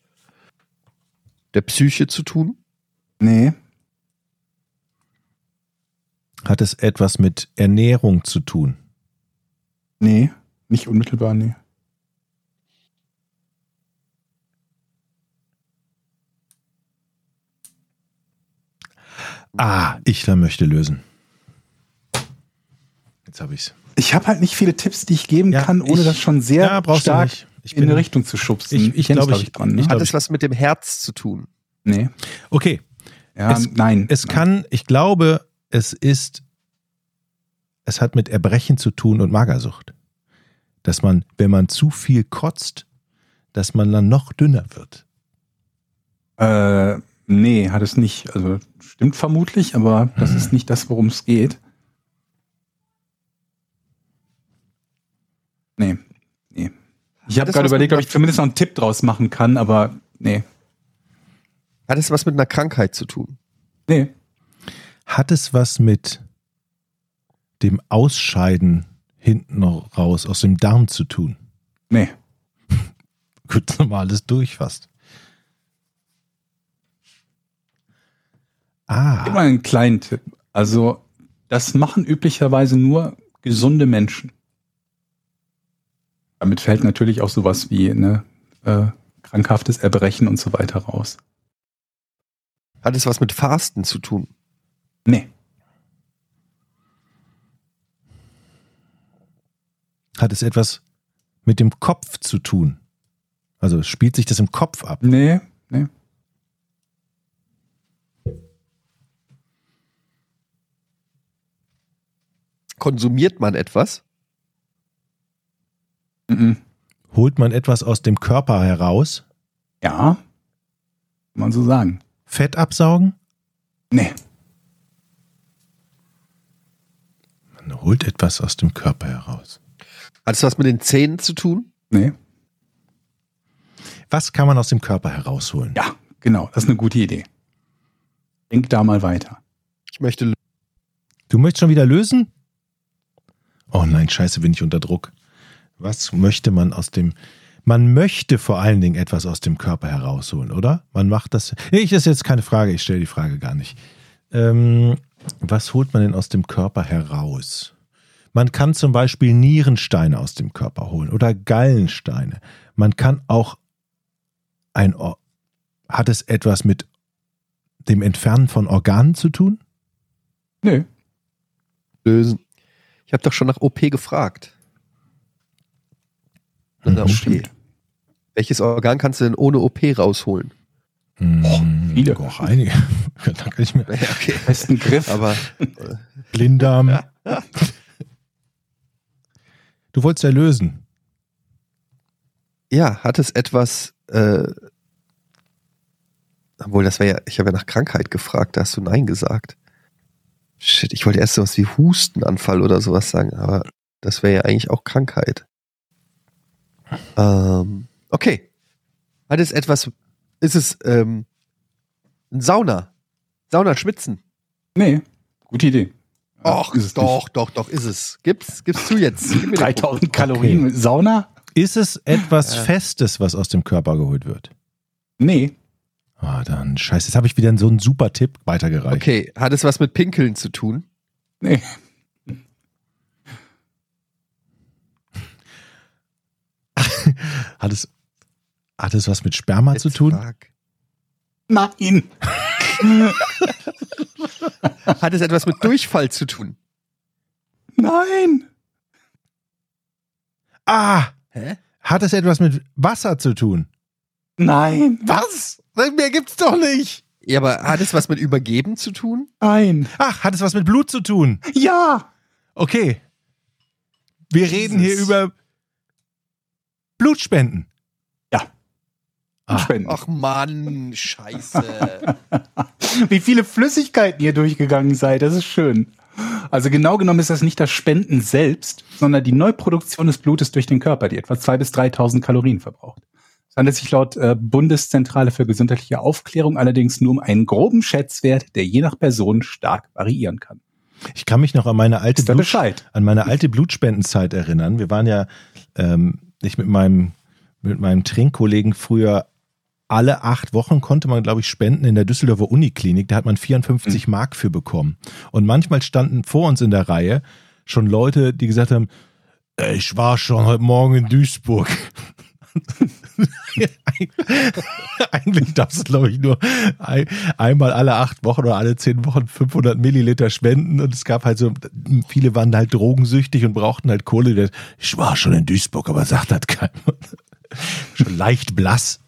der Psyche zu tun? Nee. Hat es etwas mit Ernährung zu tun? Nee. Nicht unmittelbar, nee. Ah, ich möchte lösen. Jetzt habe ich's. Ich habe halt nicht viele Tipps, die ich geben Ja, kann, ohne ich- das schon sehr Ja, stark nicht. Ich in eine Richtung zu schubsen. Ich- ich Jens, glaub, glaub ich- dran. Ne? Hat es was mit dem Herz zu tun? Nee. Okay, Ja, Es- nein. es nein. kann, ich glaube, es ist, es hat mit Erbrechen zu tun und Magersucht. Dass man, wenn man zu viel kotzt, dass man dann noch dünner wird. Äh, nee, hat es nicht. Also stimmt vermutlich, aber das Hm. ist nicht das, worum es geht. Nee, nee. Ich habe gerade überlegt, ob ich zumindest noch einen Tipp draus machen kann, aber nee. Hat es was mit einer Krankheit zu tun? Nee. Hat es was mit dem Ausscheiden hinten raus aus dem Darm zu tun? Nee. [LAUGHS] Gut, normales durch fast. Ah. Gib mal einen kleinen Tipp. Also, das machen üblicherweise nur gesunde Menschen. Damit fällt natürlich auch sowas wie ne, äh, krankhaftes Erbrechen und so weiter raus. Hat es was mit Fasten zu tun? Nee. Hat es etwas mit dem Kopf zu tun? Also spielt sich das im Kopf ab? Nee, nee. Konsumiert man etwas? Mhm. Holt man etwas aus dem Körper heraus? Ja. Kann man so sagen. Fett absaugen? Nee. Man holt etwas aus dem Körper heraus. Hat es was mit den Zähnen zu tun? Nee. Was kann man aus dem Körper herausholen? Ja, genau. Das ist eine gute Idee. Denk da mal weiter. Ich möchte. Du möchtest schon wieder lösen? Oh nein, scheiße, bin ich unter Druck. Was möchte man aus dem. Man möchte vor allen Dingen etwas aus dem Körper herausholen, oder? Man macht das. Nee, das ist jetzt keine Frage, ich stelle die Frage gar nicht. Ähm, was holt man denn aus dem Körper heraus? Man kann zum Beispiel Nierensteine aus dem Körper holen oder Gallensteine. Man kann auch ein. Or Hat es etwas mit dem Entfernen von Organen zu tun? Nö. lösen. Ich habe doch schon nach OP gefragt. Nach Mhm. OP. Stimmt. Welches Organ kannst du denn ohne OP rausholen? Hm, viele. Auch einige. [LAUGHS] da kann ich mir. Ja, okay. Besten Griff. Aber [LAUGHS] Blinddarm. Du wolltest ja lösen. ja, hat es etwas. Äh, obwohl, das wäre ja. Ich habe ja nach Krankheit gefragt, da hast du Nein gesagt. Shit, ich wollte erst sowas wie Hustenanfall oder sowas sagen, aber das wäre ja eigentlich auch Krankheit. Ähm, okay. Hat es etwas. Ist es ähm, ein Sauna? Sauna schwitzen? Nee. Gute Idee. Och, Ist es doch, doch, doch, ist es. Gib's, gib's zu jetzt. Gib mir Nicht. den 3000 Kalorien mit Sauna? Ist es etwas Ja. Festes, was aus dem Körper geholt wird? Nee. Ah, dann scheiße. Jetzt habe ich wieder so einen super Tipp weitergereicht. Okay, hat es was mit Pinkeln zu tun? Nee. Hat es, hat es was mit Sperma zu Jetzt tun? frag. Nein. [LAUGHS] Hat es etwas mit Durchfall zu tun? Nein. Ah! Hä? Hat es etwas mit Wasser zu tun? Nein. Was? Mehr gibt's doch nicht. Ja, aber hat es was mit Übergeben zu tun? Nein. Ach, hat es was mit Blut zu tun? Ja. Okay. Wir reden hier über Blutspenden. Ja. Ah. Spenden. Ach Mann, scheiße. [LAUGHS] Wie viele Flüssigkeiten ihr durchgegangen seid, das ist schön. Also genau genommen ist das nicht das Spenden selbst, sondern die Neuproduktion des Blutes durch den Körper, die etwa 2.000 bis 3.000 Kalorien verbraucht. Es handelt sich laut äh, Bundeszentrale für gesundheitliche Aufklärung allerdings nur um einen groben Schätzwert, der je nach Person stark variieren kann. Ich kann mich noch an meine alte Blut an meine alte Blutspendenzeit erinnern. Wir waren ja, ähm, ich mit meinem, mit meinem Trinkkollegen früher alle acht Wochen konnte man, glaube ich, spenden in der Düsseldorfer Uniklinik. Da hat man 54 Mark für bekommen. Und manchmal standen vor uns in der Reihe schon Leute, die gesagt haben, "Ey, ich war schon heute Morgen in Duisburg. [LAUGHS] [LAUGHS] Eigentlich darfst du, glaube ich, nur ein, einmal alle acht Wochen oder alle zehn Wochen 500 Milliliter spenden. Und es gab halt so, viele waren halt drogensüchtig und brauchten halt Kohle. Ich war schon in Duisburg, aber sagt das keiner. [LAUGHS] Schon leicht blass.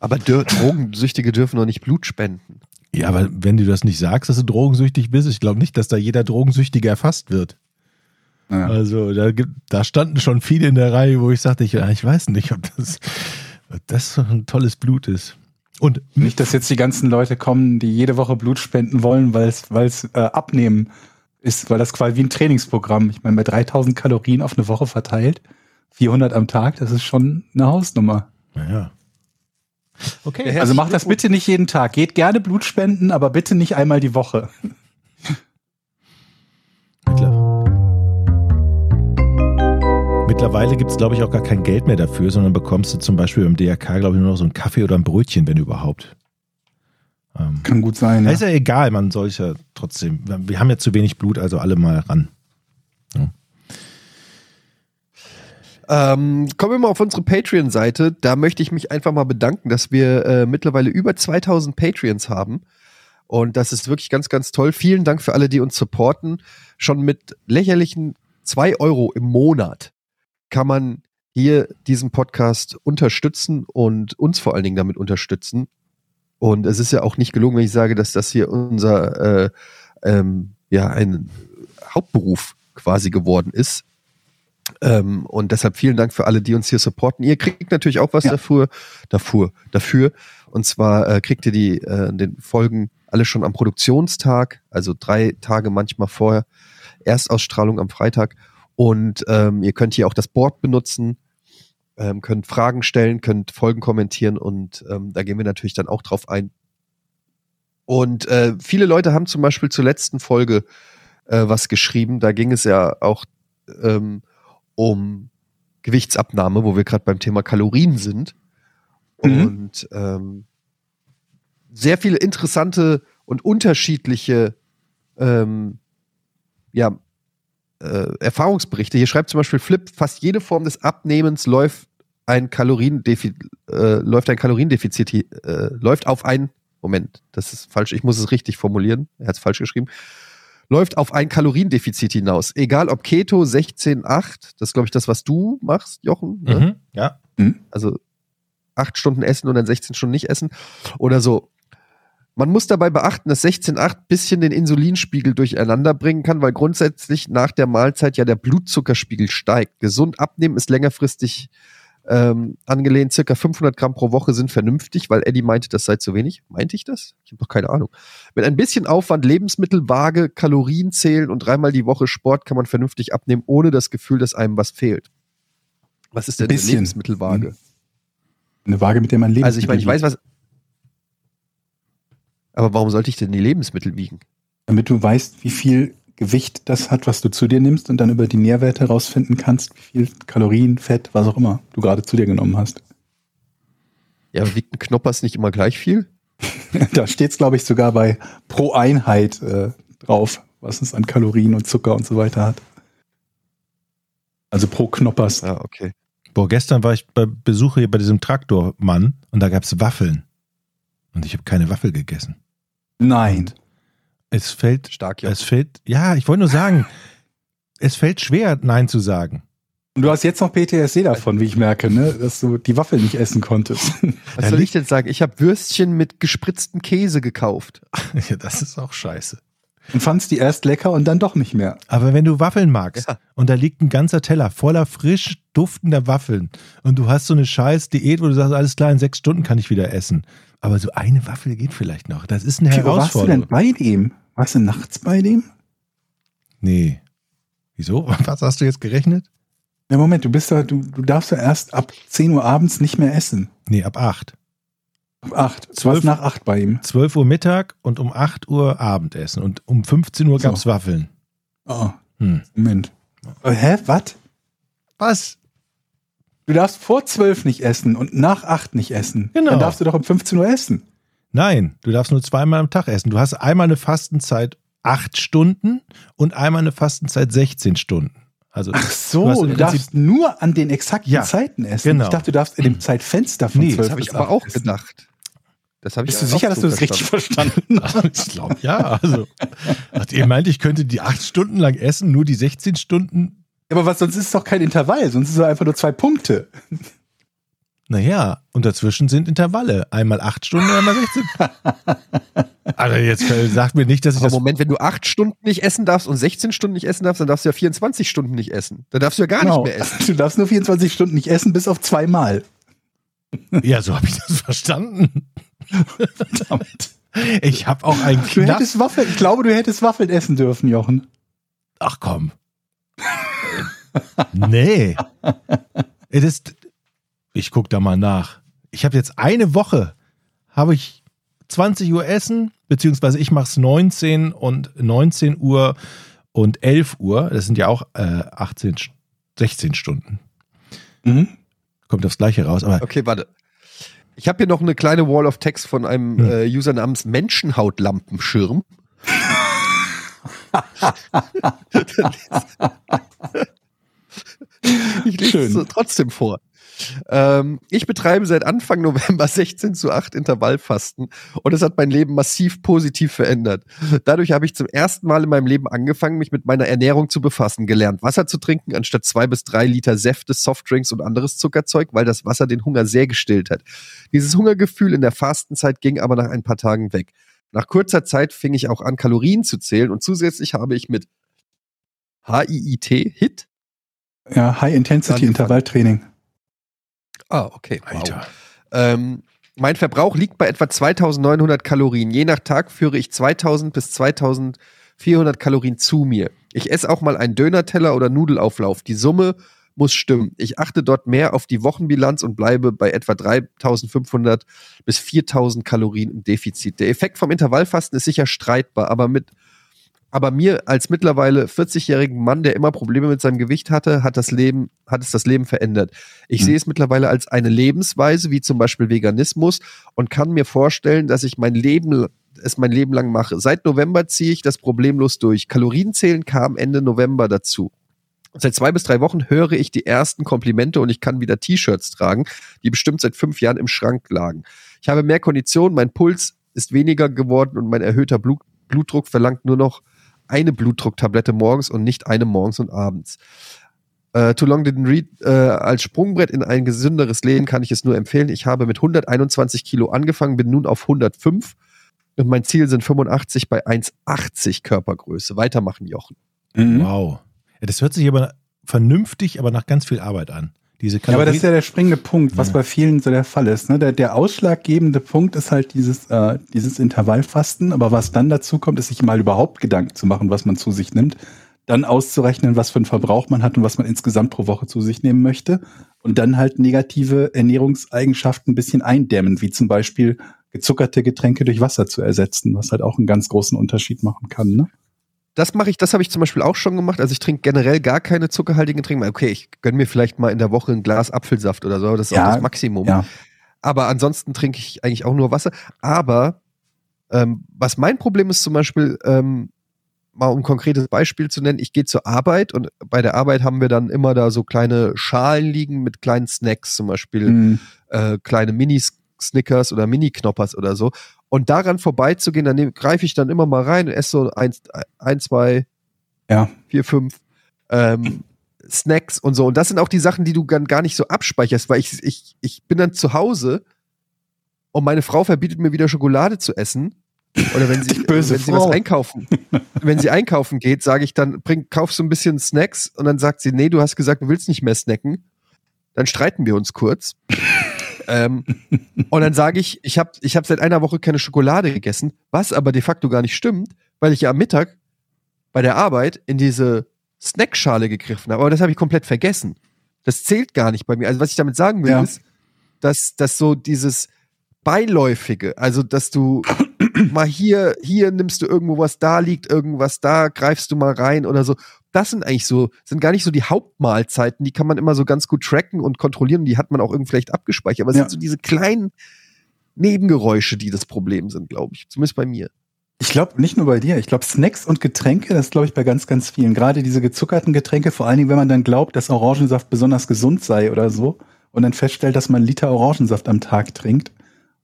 Aber dür Drogensüchtige dürfen doch nicht Blut spenden. Ja, aber wenn du das nicht sagst, dass du drogensüchtig bist, ich glaube nicht, dass da jeder Drogensüchtige erfasst wird. Ja. Also da, gibt, da standen schon viele in der Reihe, wo ich sagte, ich, ich weiß nicht, ob das, das so ein tolles Blut ist. Und Nicht, dass jetzt die ganzen Leute kommen, die jede Woche Blut spenden wollen, weil es weil es äh, abnehmen ist, weil das quasi wie ein Trainingsprogramm. Ich meine, bei 3000 Kalorien auf eine Woche verteilt, 400 am Tag, das ist schon eine Hausnummer. naja. Okay. Ja, Also macht das bitte nicht jeden Tag. Geht gerne Blut spenden, aber bitte nicht einmal die Woche. Mittler- Mittlerweile gibt es, glaube ich, auch gar kein Geld mehr dafür, sondern bekommst du zum Beispiel beim DRK, glaube ich, nur noch so einen Kaffee oder ein Brötchen, wenn überhaupt. Ähm, Kann gut sein. Ist ja egal, man soll es ja trotzdem. Wir haben ja zu wenig Blut, also alle mal ran. Ähm, kommen wir mal auf unsere Patreon-Seite. Da möchte ich mich einfach mal bedanken, dass wir äh, mittlerweile über 2000 Patreons haben. Und das ist wirklich ganz, ganz toll. Vielen Dank für alle, die uns supporten. Schon mit lächerlichen 2 Euro im Monat kann man hier diesen Podcast unterstützen und uns vor allen Dingen damit unterstützen. Und es ist ja auch nicht gelungen, wenn ich sage, dass das hier unser äh, ähm, ja ein Hauptberuf quasi geworden ist. Ähm, und deshalb vielen Dank für alle, die uns hier supporten. Ihr kriegt natürlich auch was Ja. dafür, dafür, dafür. Und zwar äh, kriegt ihr die äh, den Folgen alle schon am Produktionstag, also drei Tage manchmal vorher. Erstausstrahlung am Freitag. Und ähm, ihr könnt hier auch das Board benutzen, ähm, könnt Fragen stellen, könnt Folgen kommentieren und ähm, da gehen wir natürlich dann auch drauf ein. Und äh, viele Leute haben zum Beispiel zur letzten Folge äh, was geschrieben. Da ging es ja auch ähm, um Gewichtsabnahme, wo wir gerade beim Thema Kalorien sind. Mhm. Und ähm, sehr viele interessante und unterschiedliche ähm, ja, äh, Erfahrungsberichte. Hier schreibt zum Beispiel Flip, fast jede Form des Abnehmens läuft ein Kaloriendefizit, äh, läuft ein Kaloriendefizit, äh, läuft auf ein, Moment, das ist falsch, ich muss es richtig formulieren, er hat es falsch geschrieben, läuft auf ein Kaloriendefizit hinaus. Egal ob Keto, 16, 8, das ist glaube ich das, was du machst, Jochen, ne? Mhm. Ja. also acht Stunden essen und dann 16 Stunden nicht essen oder so. Man muss dabei beachten, dass 16,8 bisschen den Insulinspiegel durcheinander bringen kann, weil grundsätzlich nach der Mahlzeit ja der Blutzuckerspiegel steigt. Gesund abnehmen ist längerfristig ähm, angelehnt. Circa 500 Gramm pro Woche sind vernünftig, weil Eddie meinte, das sei zu wenig. Meinte ich das? Ich habe doch keine Ahnung. Mit ein bisschen Aufwand, Lebensmittelwaage, Kalorien zählen und dreimal die Woche Sport kann man vernünftig abnehmen, ohne das Gefühl, dass einem was fehlt. Was ist denn eine Bisschen. Lebensmittelwaage? Eine Waage, mit der man lebt. Also ich meine, ich weiß was. Aber warum sollte ich denn die Lebensmittel wiegen? Damit du weißt, wie viel Gewicht das hat, was du zu dir nimmst und dann über die Nährwerte herausfinden kannst, wie viel Kalorien, Fett, was auch immer du gerade zu dir genommen hast. Ja, wiegt ein Knoppers nicht immer gleich viel? [LAUGHS] da steht es, glaube ich, sogar bei pro Einheit äh, drauf, was es an Kalorien und Zucker und so weiter hat. Also pro Knoppers. Ja, okay. Boah, gestern war ich bei Besuch hier bei diesem Traktormann und da gab's Waffeln. Und ich habe keine Waffel gegessen. Nein. Es fällt, Stark, ja. es fällt, ja, ich wollte nur sagen, es fällt schwer, Nein zu sagen. Und du hast jetzt noch PTSD davon, wie ich merke, ne? dass du die Waffel nicht essen konntest. [LAUGHS] Was soll ich denn sagen? Ich habe Würstchen mit gespritztem Käse gekauft. Ja, das ist auch scheiße. Und fandst die erst lecker und dann doch nicht mehr. Aber wenn du Waffeln magst Ja. und da liegt ein ganzer Teller voller frisch duftender Waffeln und du hast so eine scheiß Diät, wo du sagst, alles klar, in sechs Stunden kann ich wieder essen. Aber so eine Waffel geht vielleicht noch. Das ist eine Wie, wo warst du denn Herausforderung. bei dem? Warst du nachts bei dem? Nee. Wieso? [LAUGHS] Was hast du jetzt gerechnet? Ja, Moment, du bist da, du, du darfst ja erst ab 10 Uhr abends nicht mehr essen. Nee, ab acht. Ab 8. Du Zwölf- nach 8 bei ihm. 12 Uhr Mittag und um 8 Uhr Abendessen. Und um 15 Uhr So. gab's Waffeln. Oh, Hm. Moment. Äh, hä, was? Was? Du darfst vor 12 nicht essen und nach 8 nicht essen. Genau. Dann darfst du doch um 15 Uhr essen. Nein, du darfst nur zweimal am Tag essen. Du hast einmal eine Fastenzeit 8 Stunden und einmal eine Fastenzeit 16 Stunden. Also Ach so, Du du darfst nur an den exakten Ja, Zeiten essen. genau. Ich dachte, du darfst in dem Zeitfenster von Nee, 12 Das habe ich aber 8 auch essen. gedacht. Das habe ich Bist du sicher, dass so du das richtig verstanden [LAUGHS] hast? ich glaube, ja. Also, ihr meint, ich könnte die 8 Stunden lang essen, nur die 16 Stunden? Aber was, sonst ist es doch kein Intervall, sonst ist es einfach nur zwei Punkte. Naja, und dazwischen sind Intervalle. Einmal 8 Stunden, einmal 16. [LAUGHS] Also jetzt äh, sagt mir nicht, dass ich Aber das Moment, wenn du acht Stunden nicht essen darfst und 16 Stunden nicht essen darfst, dann darfst du ja 24 Stunden nicht essen. Dann darfst du ja gar Genau. nicht mehr essen. [LAUGHS] Du darfst nur 24 Stunden nicht essen, bis auf zweimal. Ja, so habe ich das verstanden. Verdammt. Ich habe auch einen Du knapp. hättest Waffeln, ich glaube, du hättest Waffeln essen dürfen, Jochen. Ach komm. nee. Es ist. Ich guck da mal nach. Ich habe jetzt eine Woche, habe ich 20 Uhr Essen, beziehungsweise ich mache es 19 und 19 Uhr und 11 Uhr. Das sind ja auch äh, 18, St- 16 Stunden. Mhm. Kommt aufs Gleiche raus. Aber Okay, warte. Ich habe hier noch eine kleine Wall of Text von einem Hm. äh, User namens Menschenhautlampenschirm. [LAUGHS] ich lese es trotzdem vor. Ähm, ich betreibe seit Anfang November [LAUGHS] 16 zu 8 Intervallfasten und es hat mein Leben massiv positiv verändert. Dadurch habe ich zum ersten Mal in meinem Leben angefangen, mich mit meiner Ernährung zu befassen, gelernt, Wasser zu trinken anstatt zwei bis drei Liter Säfte, Softdrinks und anderes Zuckerzeug, weil das Wasser den Hunger sehr gestillt hat. Dieses Hungergefühl in der Fastenzeit ging aber nach ein paar Tagen weg. Nach kurzer Zeit fing ich auch an, Kalorien zu zählen und zusätzlich habe ich mit HIIT, HIT, Ja, High-Intensity-Intervalltraining. Ah, okay. Wow. Alter. Ähm, mein Verbrauch liegt bei etwa 2900 Kalorien. Je nach Tag führe ich 2000 bis 2400 Kalorien zu mir. Ich esse auch mal einen Dönerteller oder Nudelauflauf. Die Summe muss stimmen. Ich achte dort mehr auf die Wochenbilanz und bleibe bei etwa 3500 bis 4000 Kalorien im Defizit. Der Effekt vom Intervallfasten ist sicher streitbar, aber mit aber mir als mittlerweile 40-jährigen Mann, der immer Probleme mit seinem Gewicht hatte, hat das Leben, hat es das Leben verändert. Ich Hm. sehe es mittlerweile als eine Lebensweise, wie zum Beispiel Veganismus, und kann mir vorstellen, dass ich mein Leben, es mein Leben lang mache. Seit November ziehe ich das problemlos durch. Kalorienzählen kam Ende November dazu. Seit zwei bis drei Wochen höre ich die ersten Komplimente und ich kann wieder T-Shirts tragen, die bestimmt seit fünf Jahren im Schrank lagen. Ich habe mehr Kondition, mein Puls ist weniger geworden und mein erhöhter Blut, Blutdruck verlangt nur noch eine Blutdrucktablette morgens und nicht eine morgens und abends. Äh, Too Long Didn't Read äh, als Sprungbrett in ein gesünderes Leben kann ich es nur empfehlen. Ich habe mit 121 Kilo angefangen, bin nun auf 105 und mein Ziel sind 85 bei 1,80 Körpergröße. Weitermachen, Jochen. Mhm. Wow. Ja, das hört sich aber vernünftig, aber nach ganz viel Arbeit an. Diese Ja, aber das ist ja Kalorien. der springende Punkt, was Ja. bei vielen so der Fall ist. Ne? Der, der ausschlaggebende Punkt ist halt dieses, äh, dieses Intervallfasten. Aber was dann dazu kommt, ist sich mal überhaupt Gedanken zu machen, was man zu sich nimmt. Dann auszurechnen, was für einen Verbrauch man hat und was man insgesamt pro Woche zu sich nehmen möchte. Und dann halt negative Ernährungseigenschaften ein bisschen eindämmen, wie zum Beispiel gezuckerte Getränke durch Wasser zu ersetzen, was halt auch einen ganz großen Unterschied machen kann. Ne? Das mache ich, das habe ich zum Beispiel auch schon gemacht. Also ich trinke generell gar keine zuckerhaltigen Getränke. mehr. Okay, ich gönne mir vielleicht mal in der Woche ein Glas Apfelsaft oder so, das ist Ja, auch das Maximum. Ja. Aber ansonsten trinke ich eigentlich auch nur Wasser. Aber ähm, was mein Problem ist zum Beispiel, ähm, mal um ein konkretes Beispiel zu nennen, ich gehe zur Arbeit und bei der Arbeit haben wir dann immer da so kleine Schalen liegen mit kleinen Snacks, zum Beispiel Mhm. äh, kleine Mini-Snickers oder Mini-Knoppers oder so. Und daran vorbeizugehen, dann nehm- greife ich dann immer mal rein und esse so eins, ein, zwei, Ja. vier, fünf ähm, Snacks und so. Und das sind auch die Sachen, die du dann gar nicht so abspeicherst, weil ich, ich, ich bin dann zu Hause und meine Frau verbietet mir wieder Schokolade zu essen. Oder wenn sie, [LAUGHS] wenn sie Frau. was einkaufen, [LAUGHS] wenn sie einkaufen geht, sage ich dann, bring, kauf so ein bisschen Snacks und dann sagt sie, nee, du hast gesagt, du willst nicht mehr snacken. Dann streiten wir uns kurz. Ähm, und dann sage ich, ich habe ich hab seit einer Woche keine Schokolade gegessen, was aber de facto gar nicht stimmt, weil ich ja am Mittag bei der Arbeit in diese Snackschale gegriffen habe. Aber das habe ich komplett vergessen. Das zählt gar nicht bei mir. Also was ich damit sagen will, Ja. ist, dass, dass so dieses Beiläufige, also dass du mal hier, hier nimmst du irgendwo was, da liegt irgendwas, da greifst du mal rein oder so. Das sind eigentlich so, sind gar nicht so die Hauptmahlzeiten, die kann man immer so ganz gut tracken und kontrollieren, die hat man auch irgendwie vielleicht abgespeichert. Aber es Ja. sind so diese kleinen Nebengeräusche, die das Problem sind, glaube ich. Zumindest bei mir. Ich glaube, nicht nur bei dir. Ich glaube, Snacks und Getränke, das glaube ich bei ganz, ganz vielen. Gerade diese gezuckerten Getränke, vor allen Dingen, wenn man dann glaubt, dass Orangensaft besonders gesund sei oder so und dann feststellt, dass man einen Liter Orangensaft am Tag trinkt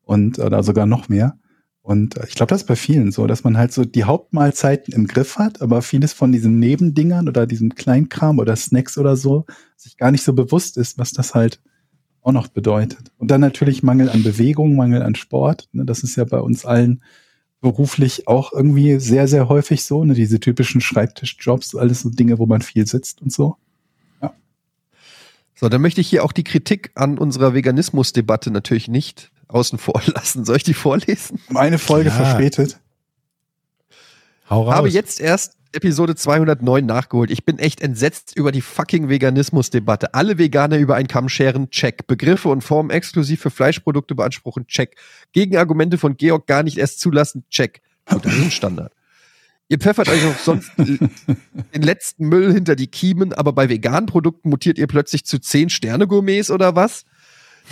und oder sogar noch mehr. Und äh, ich glaube, das ist bei vielen so, dass man halt so die Hauptmahlzeiten im Griff hat, aber vieles von diesen Nebendingern oder diesem Kleinkram oder Snacks oder so sich gar nicht so bewusst ist, was das halt auch noch bedeutet. Und dann natürlich Mangel an Bewegung, Mangel an Sport. Ne, das ist ja bei uns allen beruflich auch irgendwie sehr, sehr häufig so, ne, diese typischen Schreibtischjobs, alles so Dinge, wo man viel sitzt und so. So, dann möchte ich hier auch die Kritik an unserer Veganismus-Debatte natürlich nicht außen vor [LAUGHS] lassen. Soll ich die vorlesen? Um eine Folge Ja. verspätet. Hau raus. Habe jetzt erst Episode 209 nachgeholt. Ich bin echt entsetzt über die fucking Veganismus-Debatte. Alle Veganer über einen Kamm scheren, check. Begriffe und Formen exklusiv für Fleischprodukte beanspruchen, check. Gegenargumente von Georg gar nicht erst zulassen, check. Gut, das ist ein Standard. Ihr pfeffert euch auch sonst [LAUGHS] den letzten Müll hinter die Kiemen, aber bei veganen Produkten mutiert ihr plötzlich zu 10 Sterne-Gourmets oder was?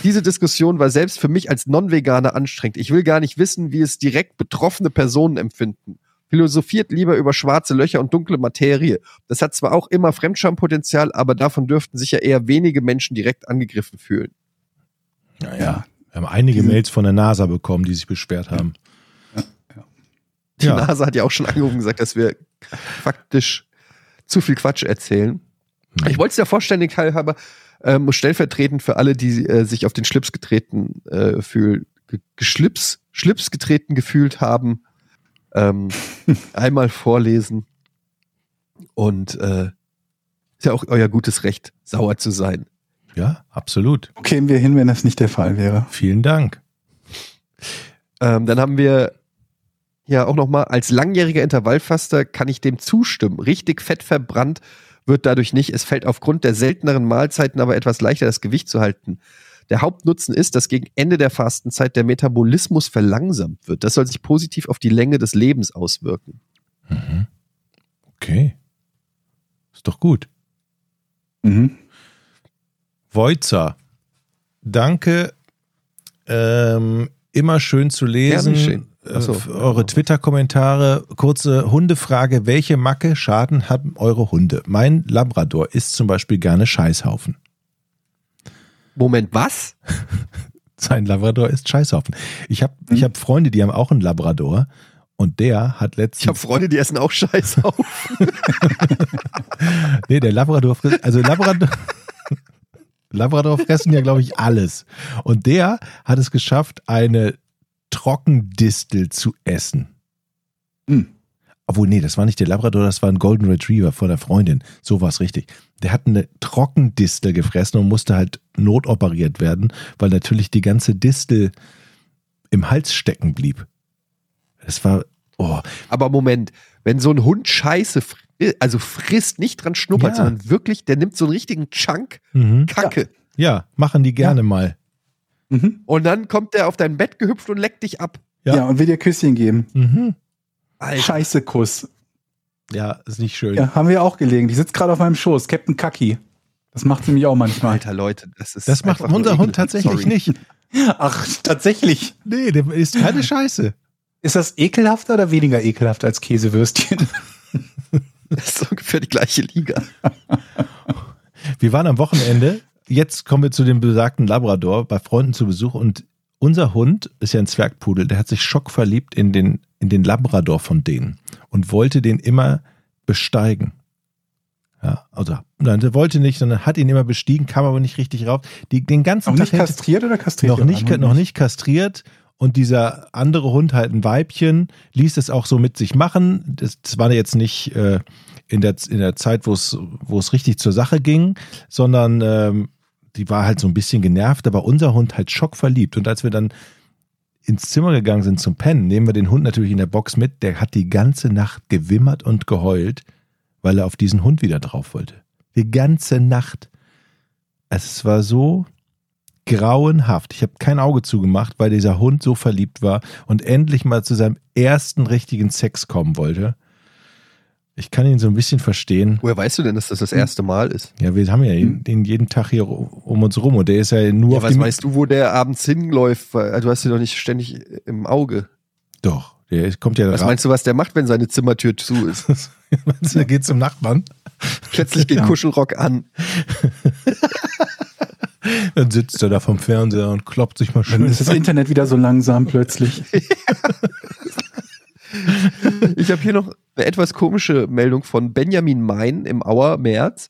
Diese Diskussion war selbst für mich als Non-Veganer anstrengend. Ich will gar nicht wissen, wie es direkt betroffene Personen empfinden. Philosophiert lieber über schwarze Löcher und dunkle Materie. Das hat zwar auch immer Fremdschampotenzial, aber davon dürften sich ja eher wenige Menschen direkt angegriffen fühlen. ja, ja. Wir haben einige Mails von der NASA bekommen, die sich beschwert haben. Die Ja. NASA hat ja auch schon angerufen und gesagt, dass wir faktisch zu viel Quatsch erzählen. Hm. Ich wollte es ja vollständig halber ähm, stellvertretend für alle, die äh, sich auf den Schlips getreten äh, fühlen, ge geschlips, Schlips getreten gefühlt haben, ähm, [LAUGHS] einmal vorlesen. Und äh, Ist ja auch euer gutes Recht, sauer zu sein. Ja, absolut. Wo kämen wir hin, wenn das nicht der Fall wäre? Vielen Dank. Ähm, dann haben wir ja auch nochmal, als langjähriger Intervallfaster kann ich dem zustimmen. Richtig fett verbrannt wird dadurch nicht. Es fällt aufgrund der selteneren Mahlzeiten aber etwas leichter, das Gewicht zu halten. Der Hauptnutzen ist, dass gegen Ende der Fastenzeit der Metabolismus verlangsamt wird. Das soll sich positiv auf die Länge des Lebens auswirken. Mhm. Okay. Ist doch gut. Mhm. Voizer. Danke. Ähm, immer schön zu lesen. Gerne geschehen. Äh, so. eure Twitter-Kommentare. Kurze Hundefrage. Welche Macke Schaden haben eure Hunde? Mein Labrador isst zum Beispiel gerne Scheißhaufen. Moment, was? [LAUGHS] Sein Labrador ist Scheißhaufen. Ich habe ich hab Freunde, die haben auch einen Labrador. Und der hat Ich habe letztens. Freunde, die essen auch Scheiß auf. [LAUGHS] Nee, der Labrador frisst. Also Labrador. [LAUGHS] Labrador fressen ja, glaube ich, alles. Und der hat es geschafft, eine Trockendistel zu essen. Hm. Obwohl, nee, das war nicht der Labrador, das war ein Golden Retriever von der Freundin. So war es richtig. Der hat eine Trockendistel gefressen und musste halt notoperiert werden, weil natürlich die ganze Distel im Hals stecken blieb. Das war, oh, Aber Moment, wenn so ein Hund Scheiße fri also frisst, nicht dran schnuppert, Ja. sondern wirklich, der nimmt so einen richtigen Chunk mhm. Kacke. ja, machen die gerne mal. Mhm. Und dann kommt der auf dein Bett gehüpft und leckt dich ab. Ja. Ja. und will dir Küsschen geben. Mhm. Alter. Scheiße Kuss. Ja, ist nicht schön. Ja, haben wir auch gelegen. Die sitzt gerade auf meinem Schoß. Captain Kaki. Das macht sie mich auch manchmal. Alter Leute, das ist. Das macht unser Hund tatsächlich Sorry. nicht. [LAUGHS] Ach, tatsächlich. Nee, der ist keine Scheiße. Ist das ekelhafter oder weniger ekelhaft als Käsewürstchen? [LAUGHS] Das ist ungefähr die gleiche Liga. Wir waren am Wochenende, jetzt kommen wir zu dem besagten Labrador, bei Freunden zu Besuch und unser Hund ist ja ein Zwergpudel, der hat sich schockverliebt in den, in den Labrador von denen und wollte den immer besteigen. Ja, also, nein, der wollte nicht, sondern hat ihn immer bestiegen, kam aber nicht richtig rauf. Die, den ganzen Noch nicht Tag hält- kastriert oder kastriert? noch nicht, noch nicht kastriert. Und dieser andere Hund, halt ein Weibchen, ließ es auch so mit sich machen. Das, das war jetzt nicht äh, in, der, in der Zeit, wo es, richtig zur Sache ging, sondern ähm, die war halt so ein bisschen genervt, aber unser Hund halt schockverliebt. Und als wir dann ins Zimmer gegangen sind zum Pennen, nehmen wir den Hund natürlich in der Box mit. Der hat die ganze Nacht gewimmert und geheult, weil er auf diesen Hund wieder drauf wollte. Die ganze Nacht. Es war so grauenhaft. Ich habe kein Auge zugemacht, weil dieser Hund so verliebt war und endlich mal zu seinem ersten richtigen Sex kommen wollte. Ich kann ihn so ein bisschen verstehen. Woher weißt du denn, dass das das erste Mal ist? Ja, wir haben ja ihn, den jeden Tag hier um uns rum und der ist ja nur Ja, auf was weißt du, wo der abends hinläuft? Weil, Du hast ihn doch nicht ständig im Auge. Doch, der kommt ja Was raus. meinst du, was der macht, wenn seine Zimmertür zu ist? [LAUGHS] Meinst du, der geht zum Nachbarn? Plötzlich geht Ja. Kuschelrock an. [LAUGHS] Dann sitzt er da vom Fernseher und kloppt sich mal Dann schön. ist das Internet wieder so langsam plötzlich. [LAUGHS] Ich habe hier noch eine etwas komische Meldung von Benjamin Mein im Auer März.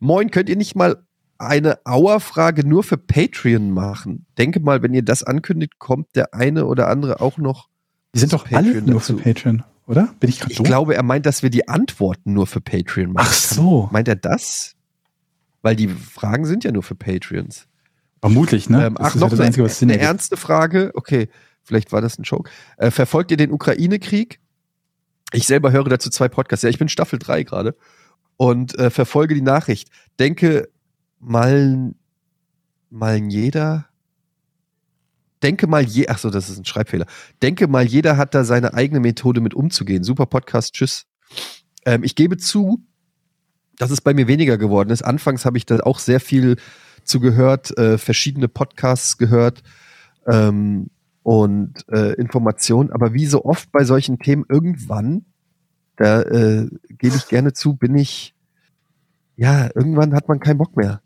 Moin, könnt ihr nicht mal eine Auer-Frage nur für Patreon machen? Denke mal, wenn ihr das ankündigt, kommt der eine oder andere auch noch. Die sind doch alle Patreon nur für dazu. Patreon, oder? Bin ich gerade Ich glaube, er meint, dass wir die Antworten nur für Patreon machen. Ach so. Meint er das? Weil die Fragen sind ja nur für Patreons. Vermutlich, ne? Ähm, ach, ist ja noch das eine, Einzige, was Sinn eine ernste Frage. Okay, vielleicht war das ein Joke. Äh, verfolgt ihr den Ukraine-Krieg? Ich selber höre dazu zwei Podcasts. Ja, ich bin Staffel 3 gerade und äh, verfolge die Nachricht. Denke mal, mal jeder. Denke mal je, ach das ist ein Schreibfehler. Denke mal, jeder hat da seine eigene Methode mit umzugehen. Super Podcast, tschüss. Ähm, ich gebe zu, dass es bei mir weniger geworden ist. Anfangs habe ich da auch sehr viel zu gehört, äh, verschiedene Podcasts gehört ähm, und äh, Informationen. Aber wie so oft bei solchen Themen, irgendwann, da äh, gebe ich gerne zu, bin ich, ja, irgendwann hat man keinen Bock mehr.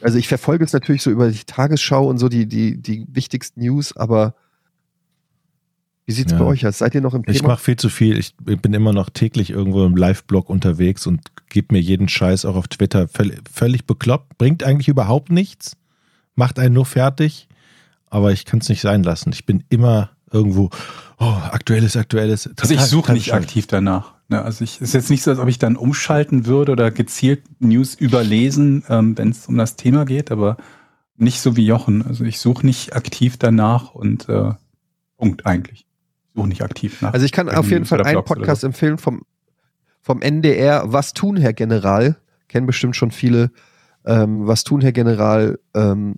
Also ich verfolge es natürlich so über die Tagesschau und so die, die, die wichtigsten News, aber wie sieht's Ja. bei euch aus? Seid ihr noch im Ich Thema? mache viel zu viel. Ich bin immer noch täglich irgendwo im Live-Blog unterwegs und gebe mir jeden Scheiß auch auf Twitter. Völl, völlig bekloppt. Bringt eigentlich überhaupt nichts. Macht einen nur fertig. Aber ich kann es nicht sein lassen. Ich bin immer irgendwo, oh, aktuelles, aktuelles. Also ich Total- suche total nicht bescheuert. aktiv danach. Ja, also ich ist jetzt nicht so, als ob ich dann umschalten würde oder gezielt News überlesen, ähm, wenn es um das Thema geht, aber nicht so wie Jochen. Also ich suche nicht aktiv danach und äh, Punkt eigentlich. Ich suche nicht aktiv nach. Also ich kann auf jeden News Fall einen Podcast so. empfehlen vom, vom NDR. Was tun, Herr General? Kennen bestimmt schon viele. Ähm, was tun, Herr General? Ähm,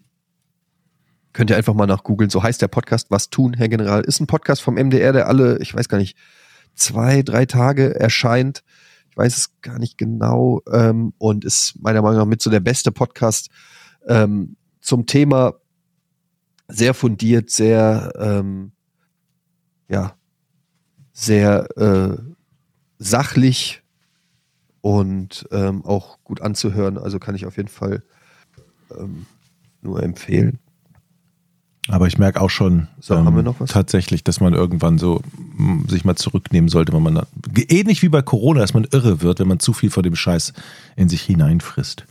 könnt ihr einfach mal nach googeln. So heißt der Podcast. Was tun, Herr General? Ist ein Podcast vom MDR, der alle, ich weiß gar nicht, zwei, drei Tage erscheint. Ich weiß es gar nicht genau. Ähm, und ist meiner Meinung nach mit so der beste Podcast ähm, zum Thema sehr fundiert, sehr, ähm, ja, sehr äh, sachlich und ähm, auch gut anzuhören. Also kann ich auf jeden Fall ähm, nur empfehlen. Aber ich merke auch schon So, haben wir noch was? tatsächlich, dass man irgendwann so mm, sich mal zurücknehmen sollte, wenn man dann, ähnlich wie bei Corona, dass man irre wird, wenn man zu viel von dem Scheiß in sich hineinfrisst.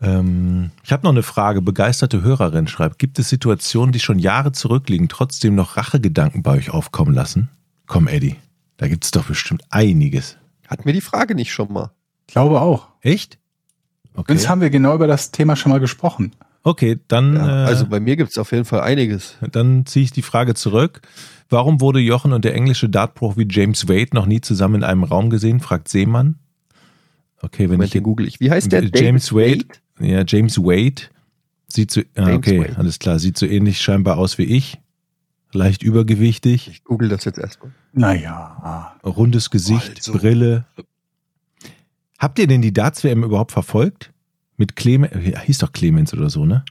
Ähm, ich habe noch eine Frage. Begeisterte Hörerin schreibt, gibt es Situationen, die schon Jahre zurückliegen, trotzdem noch Rachegedanken bei euch aufkommen lassen? Komm, Eddie, da gibt es doch bestimmt einiges. Hatten wir die Frage nicht schon mal? Ich glaube auch. Echt? Okay, Uns haben wir genau über das Thema schon mal gesprochen. Okay dann, Ja, äh, also bei mir gibt es auf jeden Fall einiges. Dann ziehe ich die Frage zurück. Warum wurde Jochen und der englische Dartprofi James Wade noch nie zusammen in einem Raum gesehen? fragt Seemann. Okay, wenn Moment, ich hier google ich. Wie heißt der? James David Wade. Ja, James Wade sieht so, ah, okay, Wade. alles klar, sieht so ähnlich scheinbar aus wie ich. Leicht übergewichtig, Ich google das jetzt erstmal. Naja. rundes Gesicht, Also. Brille. Habt ihr denn die Darts-WM überhaupt verfolgt? Mit Clemens, hieß doch Clemens oder so, ne?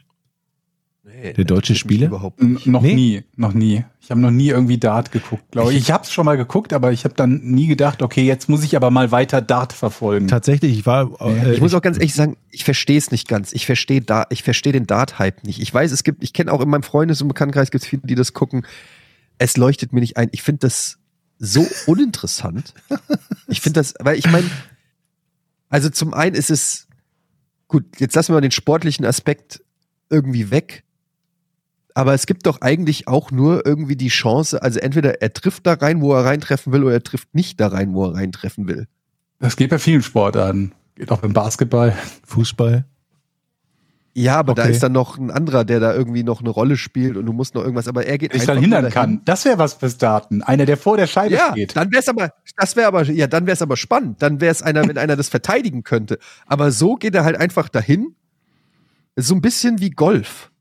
Nee, Der deutsche Spieler? Überhaupt nicht. noch Nee. nie, noch nie. Ich habe noch nie irgendwie Dart geguckt, glaube ich. Ich habe es schon mal geguckt, aber ich habe dann nie gedacht, okay, jetzt muss ich aber mal weiter Dart verfolgen. Tatsächlich, ich war. Äh, Ich muss auch ganz ehrlich sagen, ich verstehe es nicht ganz. Ich verstehe da, ich verstehe den Dart-Hype nicht. Ich weiß, es gibt, ich kenne auch in meinem Freundes- und Bekanntenkreis gibt es viele, die das gucken. Es leuchtet mir nicht ein. Ich finde das so uninteressant. Ich finde das, weil ich meine, also zum einen ist es, gut, jetzt lassen wir mal den sportlichen Aspekt irgendwie weg. Aber es gibt doch eigentlich auch nur irgendwie die Chance, also entweder er trifft da rein, wo er reintreffen will, oder er trifft nicht da rein, wo er reintreffen will. Das geht bei vielen Sportarten. Geht auch beim Basketball. Fußball. Ja, aber da Okay. ist dann noch ein anderer, der da irgendwie noch eine Rolle spielt und du musst noch irgendwas, aber er geht Ich einfach dann hindern kann. Das wäre was fürs Daten. Einer, der vor der Scheibe Ja, steht. dann wär's aber, das wäre aber, ja, dann wär's aber spannend. Dann wär's einer, wenn einer das verteidigen könnte. Aber so geht er halt einfach dahin. So ein bisschen wie Golf.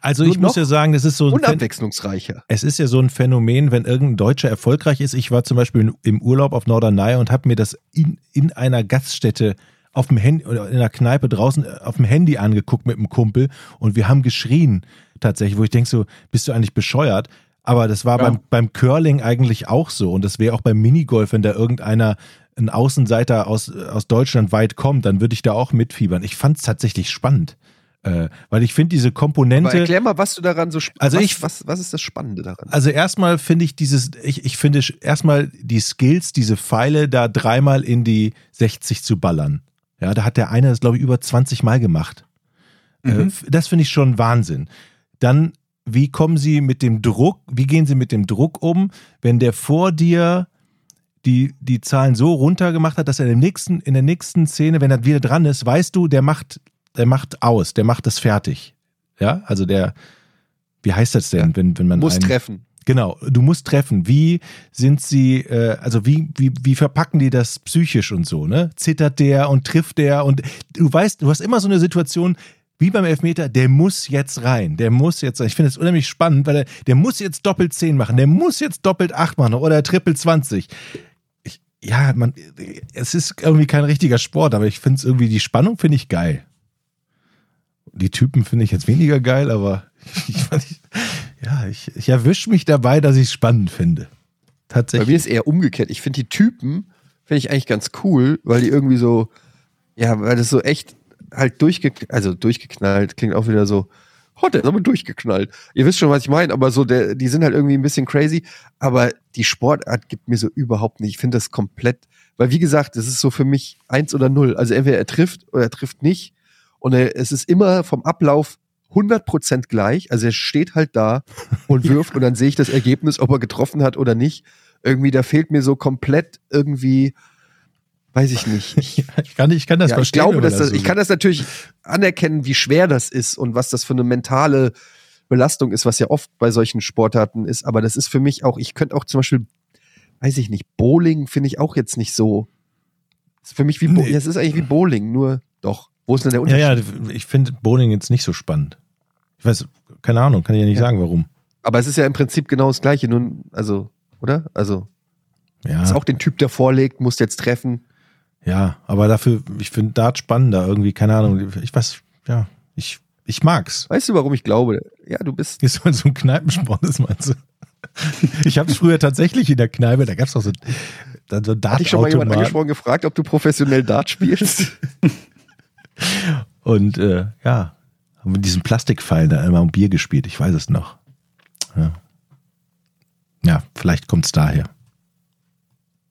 Also Nur ich muss ja sagen, das ist so Unabwechslungsreicher. es ist ja so ein Phänomen, wenn irgendein Deutscher erfolgreich ist. Ich war zum Beispiel im Urlaub auf Norderney und habe mir das in, in einer Gaststätte auf dem Handy oder in einer Kneipe draußen äh, auf dem Handy angeguckt mit einem Kumpel und wir haben geschrien tatsächlich, wo ich denke so, bist du eigentlich bescheuert? Aber das war Ja. beim, beim Curling eigentlich auch so und das wäre auch beim Minigolf, wenn da irgendeiner ein Außenseiter aus, aus Deutschland weit kommt, dann würde ich da auch mitfiebern. Ich fand es tatsächlich spannend, äh, weil ich finde diese Aber Komponente. erklär mal, was du daran so, Also was, ich- was, was ist das Spannende daran? Also erstmal finde ich dieses, ich, ich finde erstmal die Skills, diese Pfeile da dreimal in die 60 zu ballern. Ja, da hat der eine das, glaube ich, über 20 Mal gemacht. Mhm. f- das finde ich schon Wahnsinn. Dann, wie kommen Sie mit dem Druck, wie gehen Sie mit dem Druck um, wenn der vor dir die, die Zahlen so runter gemacht hat, dass er in, dem nächsten, in der nächsten Szene, wenn er wieder dran ist, weißt du, der macht, der macht aus, der macht das fertig. Ja, also der, wie heißt das denn, wenn, wenn man Muss einen, treffen. Genau, du musst treffen. Wie sind sie, äh, also wie, wie, wie verpacken die das psychisch und so, ne? Zittert der und trifft der und du weißt, du hast immer so eine Situation, wie beim Elfmeter, der muss jetzt rein, der muss jetzt, ich finde es unheimlich spannend, weil der, der muss jetzt doppelt 10 machen, der muss jetzt doppelt 8 machen oder triple 20. Ich, ja, man, es ist irgendwie kein richtiger Sport, aber ich finde es irgendwie, die Spannung finde ich geil. Die Typen finde ich jetzt weniger geil, aber [LAUGHS] ich, fand ich, ja, ich, ich erwische mich dabei, dass ich es spannend finde. Bei mir Tatsächlich. ist eher umgekehrt. Ich finde die Typen, finde ich eigentlich ganz cool, weil die irgendwie so, ja, weil das so echt halt durchgeknallt, also durchgeknallt, klingt auch wieder so, oh, der ist aber durchgeknallt. Ihr wisst schon, was ich meine, aber so, der, die sind halt irgendwie ein bisschen crazy, aber die Sportart gibt mir so überhaupt nicht. Ich finde das komplett, weil wie gesagt, das ist so für mich eins oder null. Also entweder er trifft oder er trifft nicht und er, es ist immer vom Ablauf 100% gleich. Also er steht halt da und [LAUGHS] wirft und dann sehe ich das Ergebnis, ob er getroffen hat oder nicht. irgendwie, da fehlt mir so komplett irgendwie, weiß ich nicht. [LAUGHS] Ich, Ich kann, ich kann das ja, ich verstehen. glaube, wenn man dass das, so ich kann das natürlich anerkennen, wie schwer das ist und was das für eine mentale Belastung ist, was ja oft bei solchen Sportarten ist. Aber das ist für mich auch, ich könnte auch zum Beispiel, weiß ich nicht, Bowling finde ich auch jetzt nicht so. Ist für mich wie, Nee. das ist eigentlich wie Bowling, nur doch. Wo ist denn der Ja, Unterschied? ja, ich finde Bowling jetzt nicht so spannend. Ich weiß, keine Ahnung, kann ich ja nicht Ja. sagen, warum. Aber es ist ja im Prinzip genau das Gleiche, nun, also, oder? Also, Ja, ist auch den Typ, der vorlegt, muss jetzt treffen. ja, aber dafür, ich finde Dart spannender irgendwie, keine Ahnung. Ich weiß, ja, ich, ich mag's. Weißt du, warum ich glaube? Ja, du bist. Ist so so ein Kneipensport, das meinst du? Ich habe es früher tatsächlich in der Kneipe, da gab's doch so, dann so Hat dich schon mal jemand Dartautomaten. angesprochen, gefragt, ob du professionell Dart spielst? [LAUGHS] Und äh, ja, haben mit diesen Plastikpfeilen da immer um Bier gespielt, ich weiß es noch. Ja, ja vielleicht kommt's daher.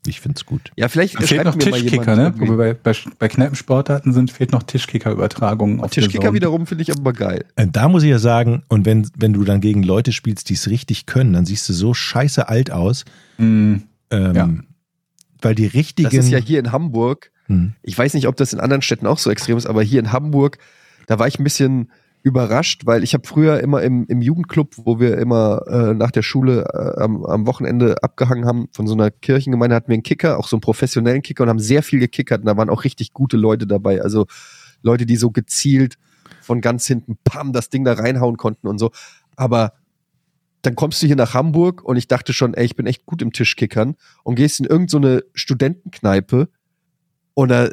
Ich find's gut. ja, vielleicht fehlt noch mir mal Tischkicker, jemand ne? Wo wir bei, bei, bei Kneipensportarten sind, fehlt noch der Tischkicker wiederum finde ich aber geil. Äh, Da muss ich ja sagen, und wenn, wenn du dann gegen Leute spielst, die es richtig können, dann siehst du so scheiße alt aus. Mm, Ähm, Ja. Weil die richtigen. Das ist ja hier in Hamburg. Hm. Ich weiß nicht, ob das in anderen Städten auch so extrem ist, aber hier in Hamburg, da war ich ein bisschen überrascht, weil ich habe früher immer im, im Jugendclub, wo wir immer äh, nach der Schule äh, am, am Wochenende abgehangen haben, von so einer Kirchengemeinde hatten wir einen Kicker, auch so einen professionellen Kicker und haben sehr viel gekickert und da waren auch richtig gute Leute dabei. Also Leute, die so gezielt von ganz hinten, pam, das Ding da reinhauen konnten und so. Aber dann kommst du hier nach Hamburg und ich dachte schon, ey, ich bin echt gut im Tischkickern und gehst in irgendeine Studentenkneipe und da,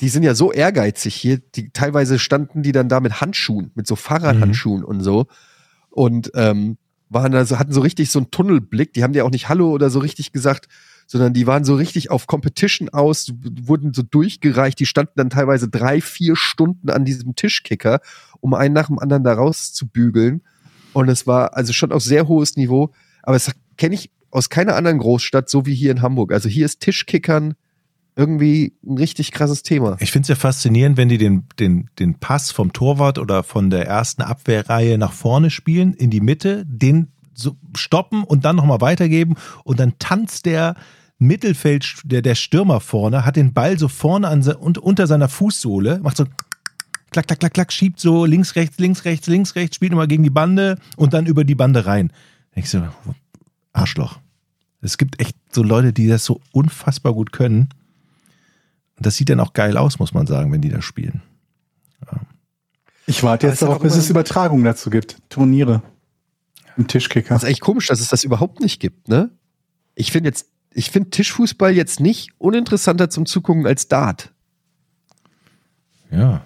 die sind ja so ehrgeizig hier, die teilweise standen die dann da mit Handschuhen, mit so Fahrradhandschuhen und so. Und ähm, waren also hatten so richtig so einen Tunnelblick, die haben dir auch nicht Hallo oder so richtig gesagt, sondern die waren so richtig auf Competition aus, wurden so durchgereicht, die standen dann teilweise drei, vier Stunden an diesem Tischkicker, um einen nach dem anderen da rauszubügeln. Und es war also schon auf sehr hohes Niveau, aber das kenne ich aus keiner anderen Großstadt, so wie hier in Hamburg. Also hier ist Tischkickern irgendwie ein richtig krasses Thema. Ich finde es ja faszinierend, wenn die den, den, den Pass vom Torwart oder von der ersten Abwehrreihe nach vorne spielen, in die Mitte, den so stoppen und dann nochmal weitergeben und dann tanzt der Mittelfeld, der, der Stürmer vorne, hat den Ball so vorne an, und, unter seiner Fußsohle, macht so klack, klack, klack, klack, schiebt so links, rechts, links, rechts, links, rechts, spielt immer gegen die Bande und dann über die Bande rein. Ich so, Arschloch. Es gibt echt so Leute, die das so unfassbar gut können. Und das sieht dann auch geil aus, muss man sagen, wenn die das spielen. ich warte jetzt es darauf, auch bis es Übertragungen dazu gibt. Turniere. Im Tischkicker. Das ist eigentlich komisch, dass es das überhaupt nicht gibt, ne? Ich finde jetzt, ich finde Tischfußball jetzt nicht uninteressanter zum Zugucken als Dart. Ja.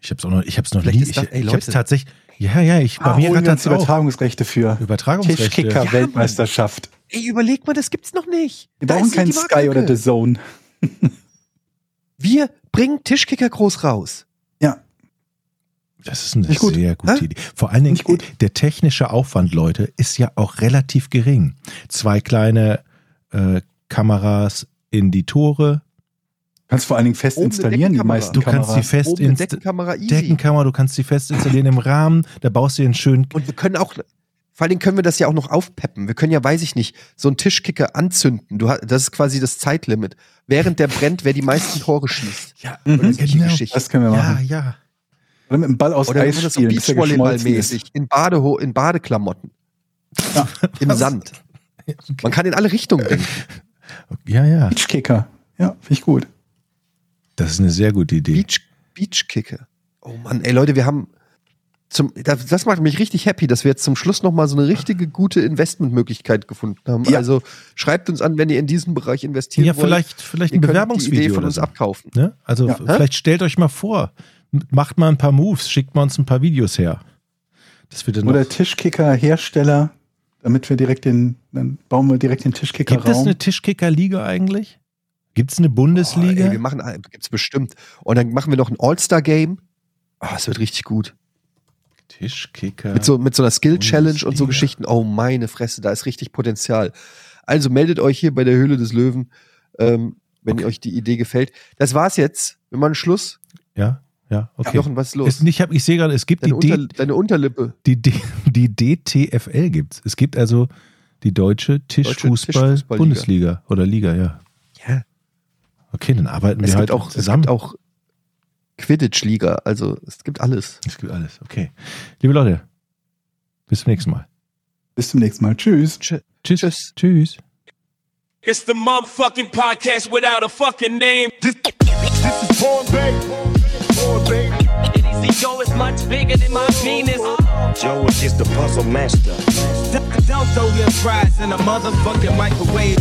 Ich hab's auch noch, ich hab's noch Vielleicht nie, ist ich, das- ey, ich hab's tatsächlich, ja, ja, ich, bei Ah, mir wir uns rattert's auch. Übertragungsrechte für. Übertragungsrechte. Tischkicker-Weltmeisterschaft. Ey, überleg mal, das gibt's noch nicht. Wir Da brauchen die Sky oder. The Zone. Wir bringen Tischkicker groß raus. Ja. Das ist eine Nicht gut. sehr gute Hä? Idee. Vor allen Dingen, der technische Aufwand, Leute, ist ja auch relativ gering. Zwei kleine äh, Kameras in die Tore. Kannst vor allen Dingen fest Oben installieren, die meisten Du kannst Kameras. sie fest Oben eine inst Deckenkamera du kannst sie fest installieren im Rahmen, da baust du dir einen schönen Und wir können auch, vor allen Dingen können wir das ja auch noch aufpeppen. Wir können ja, weiß ich nicht, so einen Tischkicker anzünden. Du, hast- das ist quasi das Zeitlimit. Während der brennt, wer die meisten Tore schießt. Ja, Oder solche genau. Das können wir Ja, machen. ja. Oder mit dem Ball aus Oder Eis das so spielen, ist. Beachvolleyball-mäßig. In, Badeho in Badeklamotten. Ja. Im Sand. Man kann in alle Richtungen denken. Ja, ja. Beachkicker. Ja, finde ich gut. Das ist eine sehr gute Idee. Beach, Beachkicker. Oh Mann, ey Leute, wir haben zum, das, das macht mich richtig happy, dass wir jetzt zum Schluss nochmal so eine richtige gute Investmentmöglichkeit gefunden haben. Ja. Also schreibt uns an, wenn ihr in diesem Bereich investieren Ja, wollt. vielleicht, vielleicht Ihr ein die Bewerbungsvideo Idee von oder uns so. abkaufen. Ne? Also Ja. vielleicht stellt euch mal vor, macht mal ein paar Moves, schickt mal uns ein paar Videos her. Das wird dann Oder Tischkicker-Hersteller, damit wir direkt den, dann bauen wir direkt den Gibt es eine Tischkicker-Liga eigentlich? Gibt es eine Oh, Bundesliga? ey, wir machen, gibt's bestimmt. Und dann machen wir noch ein All-Star-Game. Ah, es wird richtig gut. Tischkicker. Mit so, mit so einer Skill-Challenge und so. Geschichten. Oh, meine Fresse, da ist richtig Potenzial. Also meldet euch hier bei der Höhle des Löwen, ähm, wenn euch die Idee gefällt. Das war's jetzt. Wir machen Schluss. ja, ja, okay. Jochen, was ist los? Es, ich hab, ich sehe gerade, es gibt Deine, die, Unter, D, deine Unterlippe. die, D, [LAUGHS] die DTFL gibt's. Es gibt also Die deutsche. Tischfußball-Bundesliga oder Liga, ja. Ja. Okay, dann arbeiten Es wir halt auch, es zusammen. gibt auch Quidditch-Liga, also es gibt alles. es gibt alles. Okay. Liebe Leute, bis zum nächsten Mal. Bis zum nächsten Mal. Tschüss. Tschüss. Tschüss. Tschüss. It's the motherfucking podcast without a fucking name. This is Born Bay. Born Bay. Easy Joe is much bigger than my penis. Joe is just the puzzle master. Don't throw your fries in a motherfucking microwave.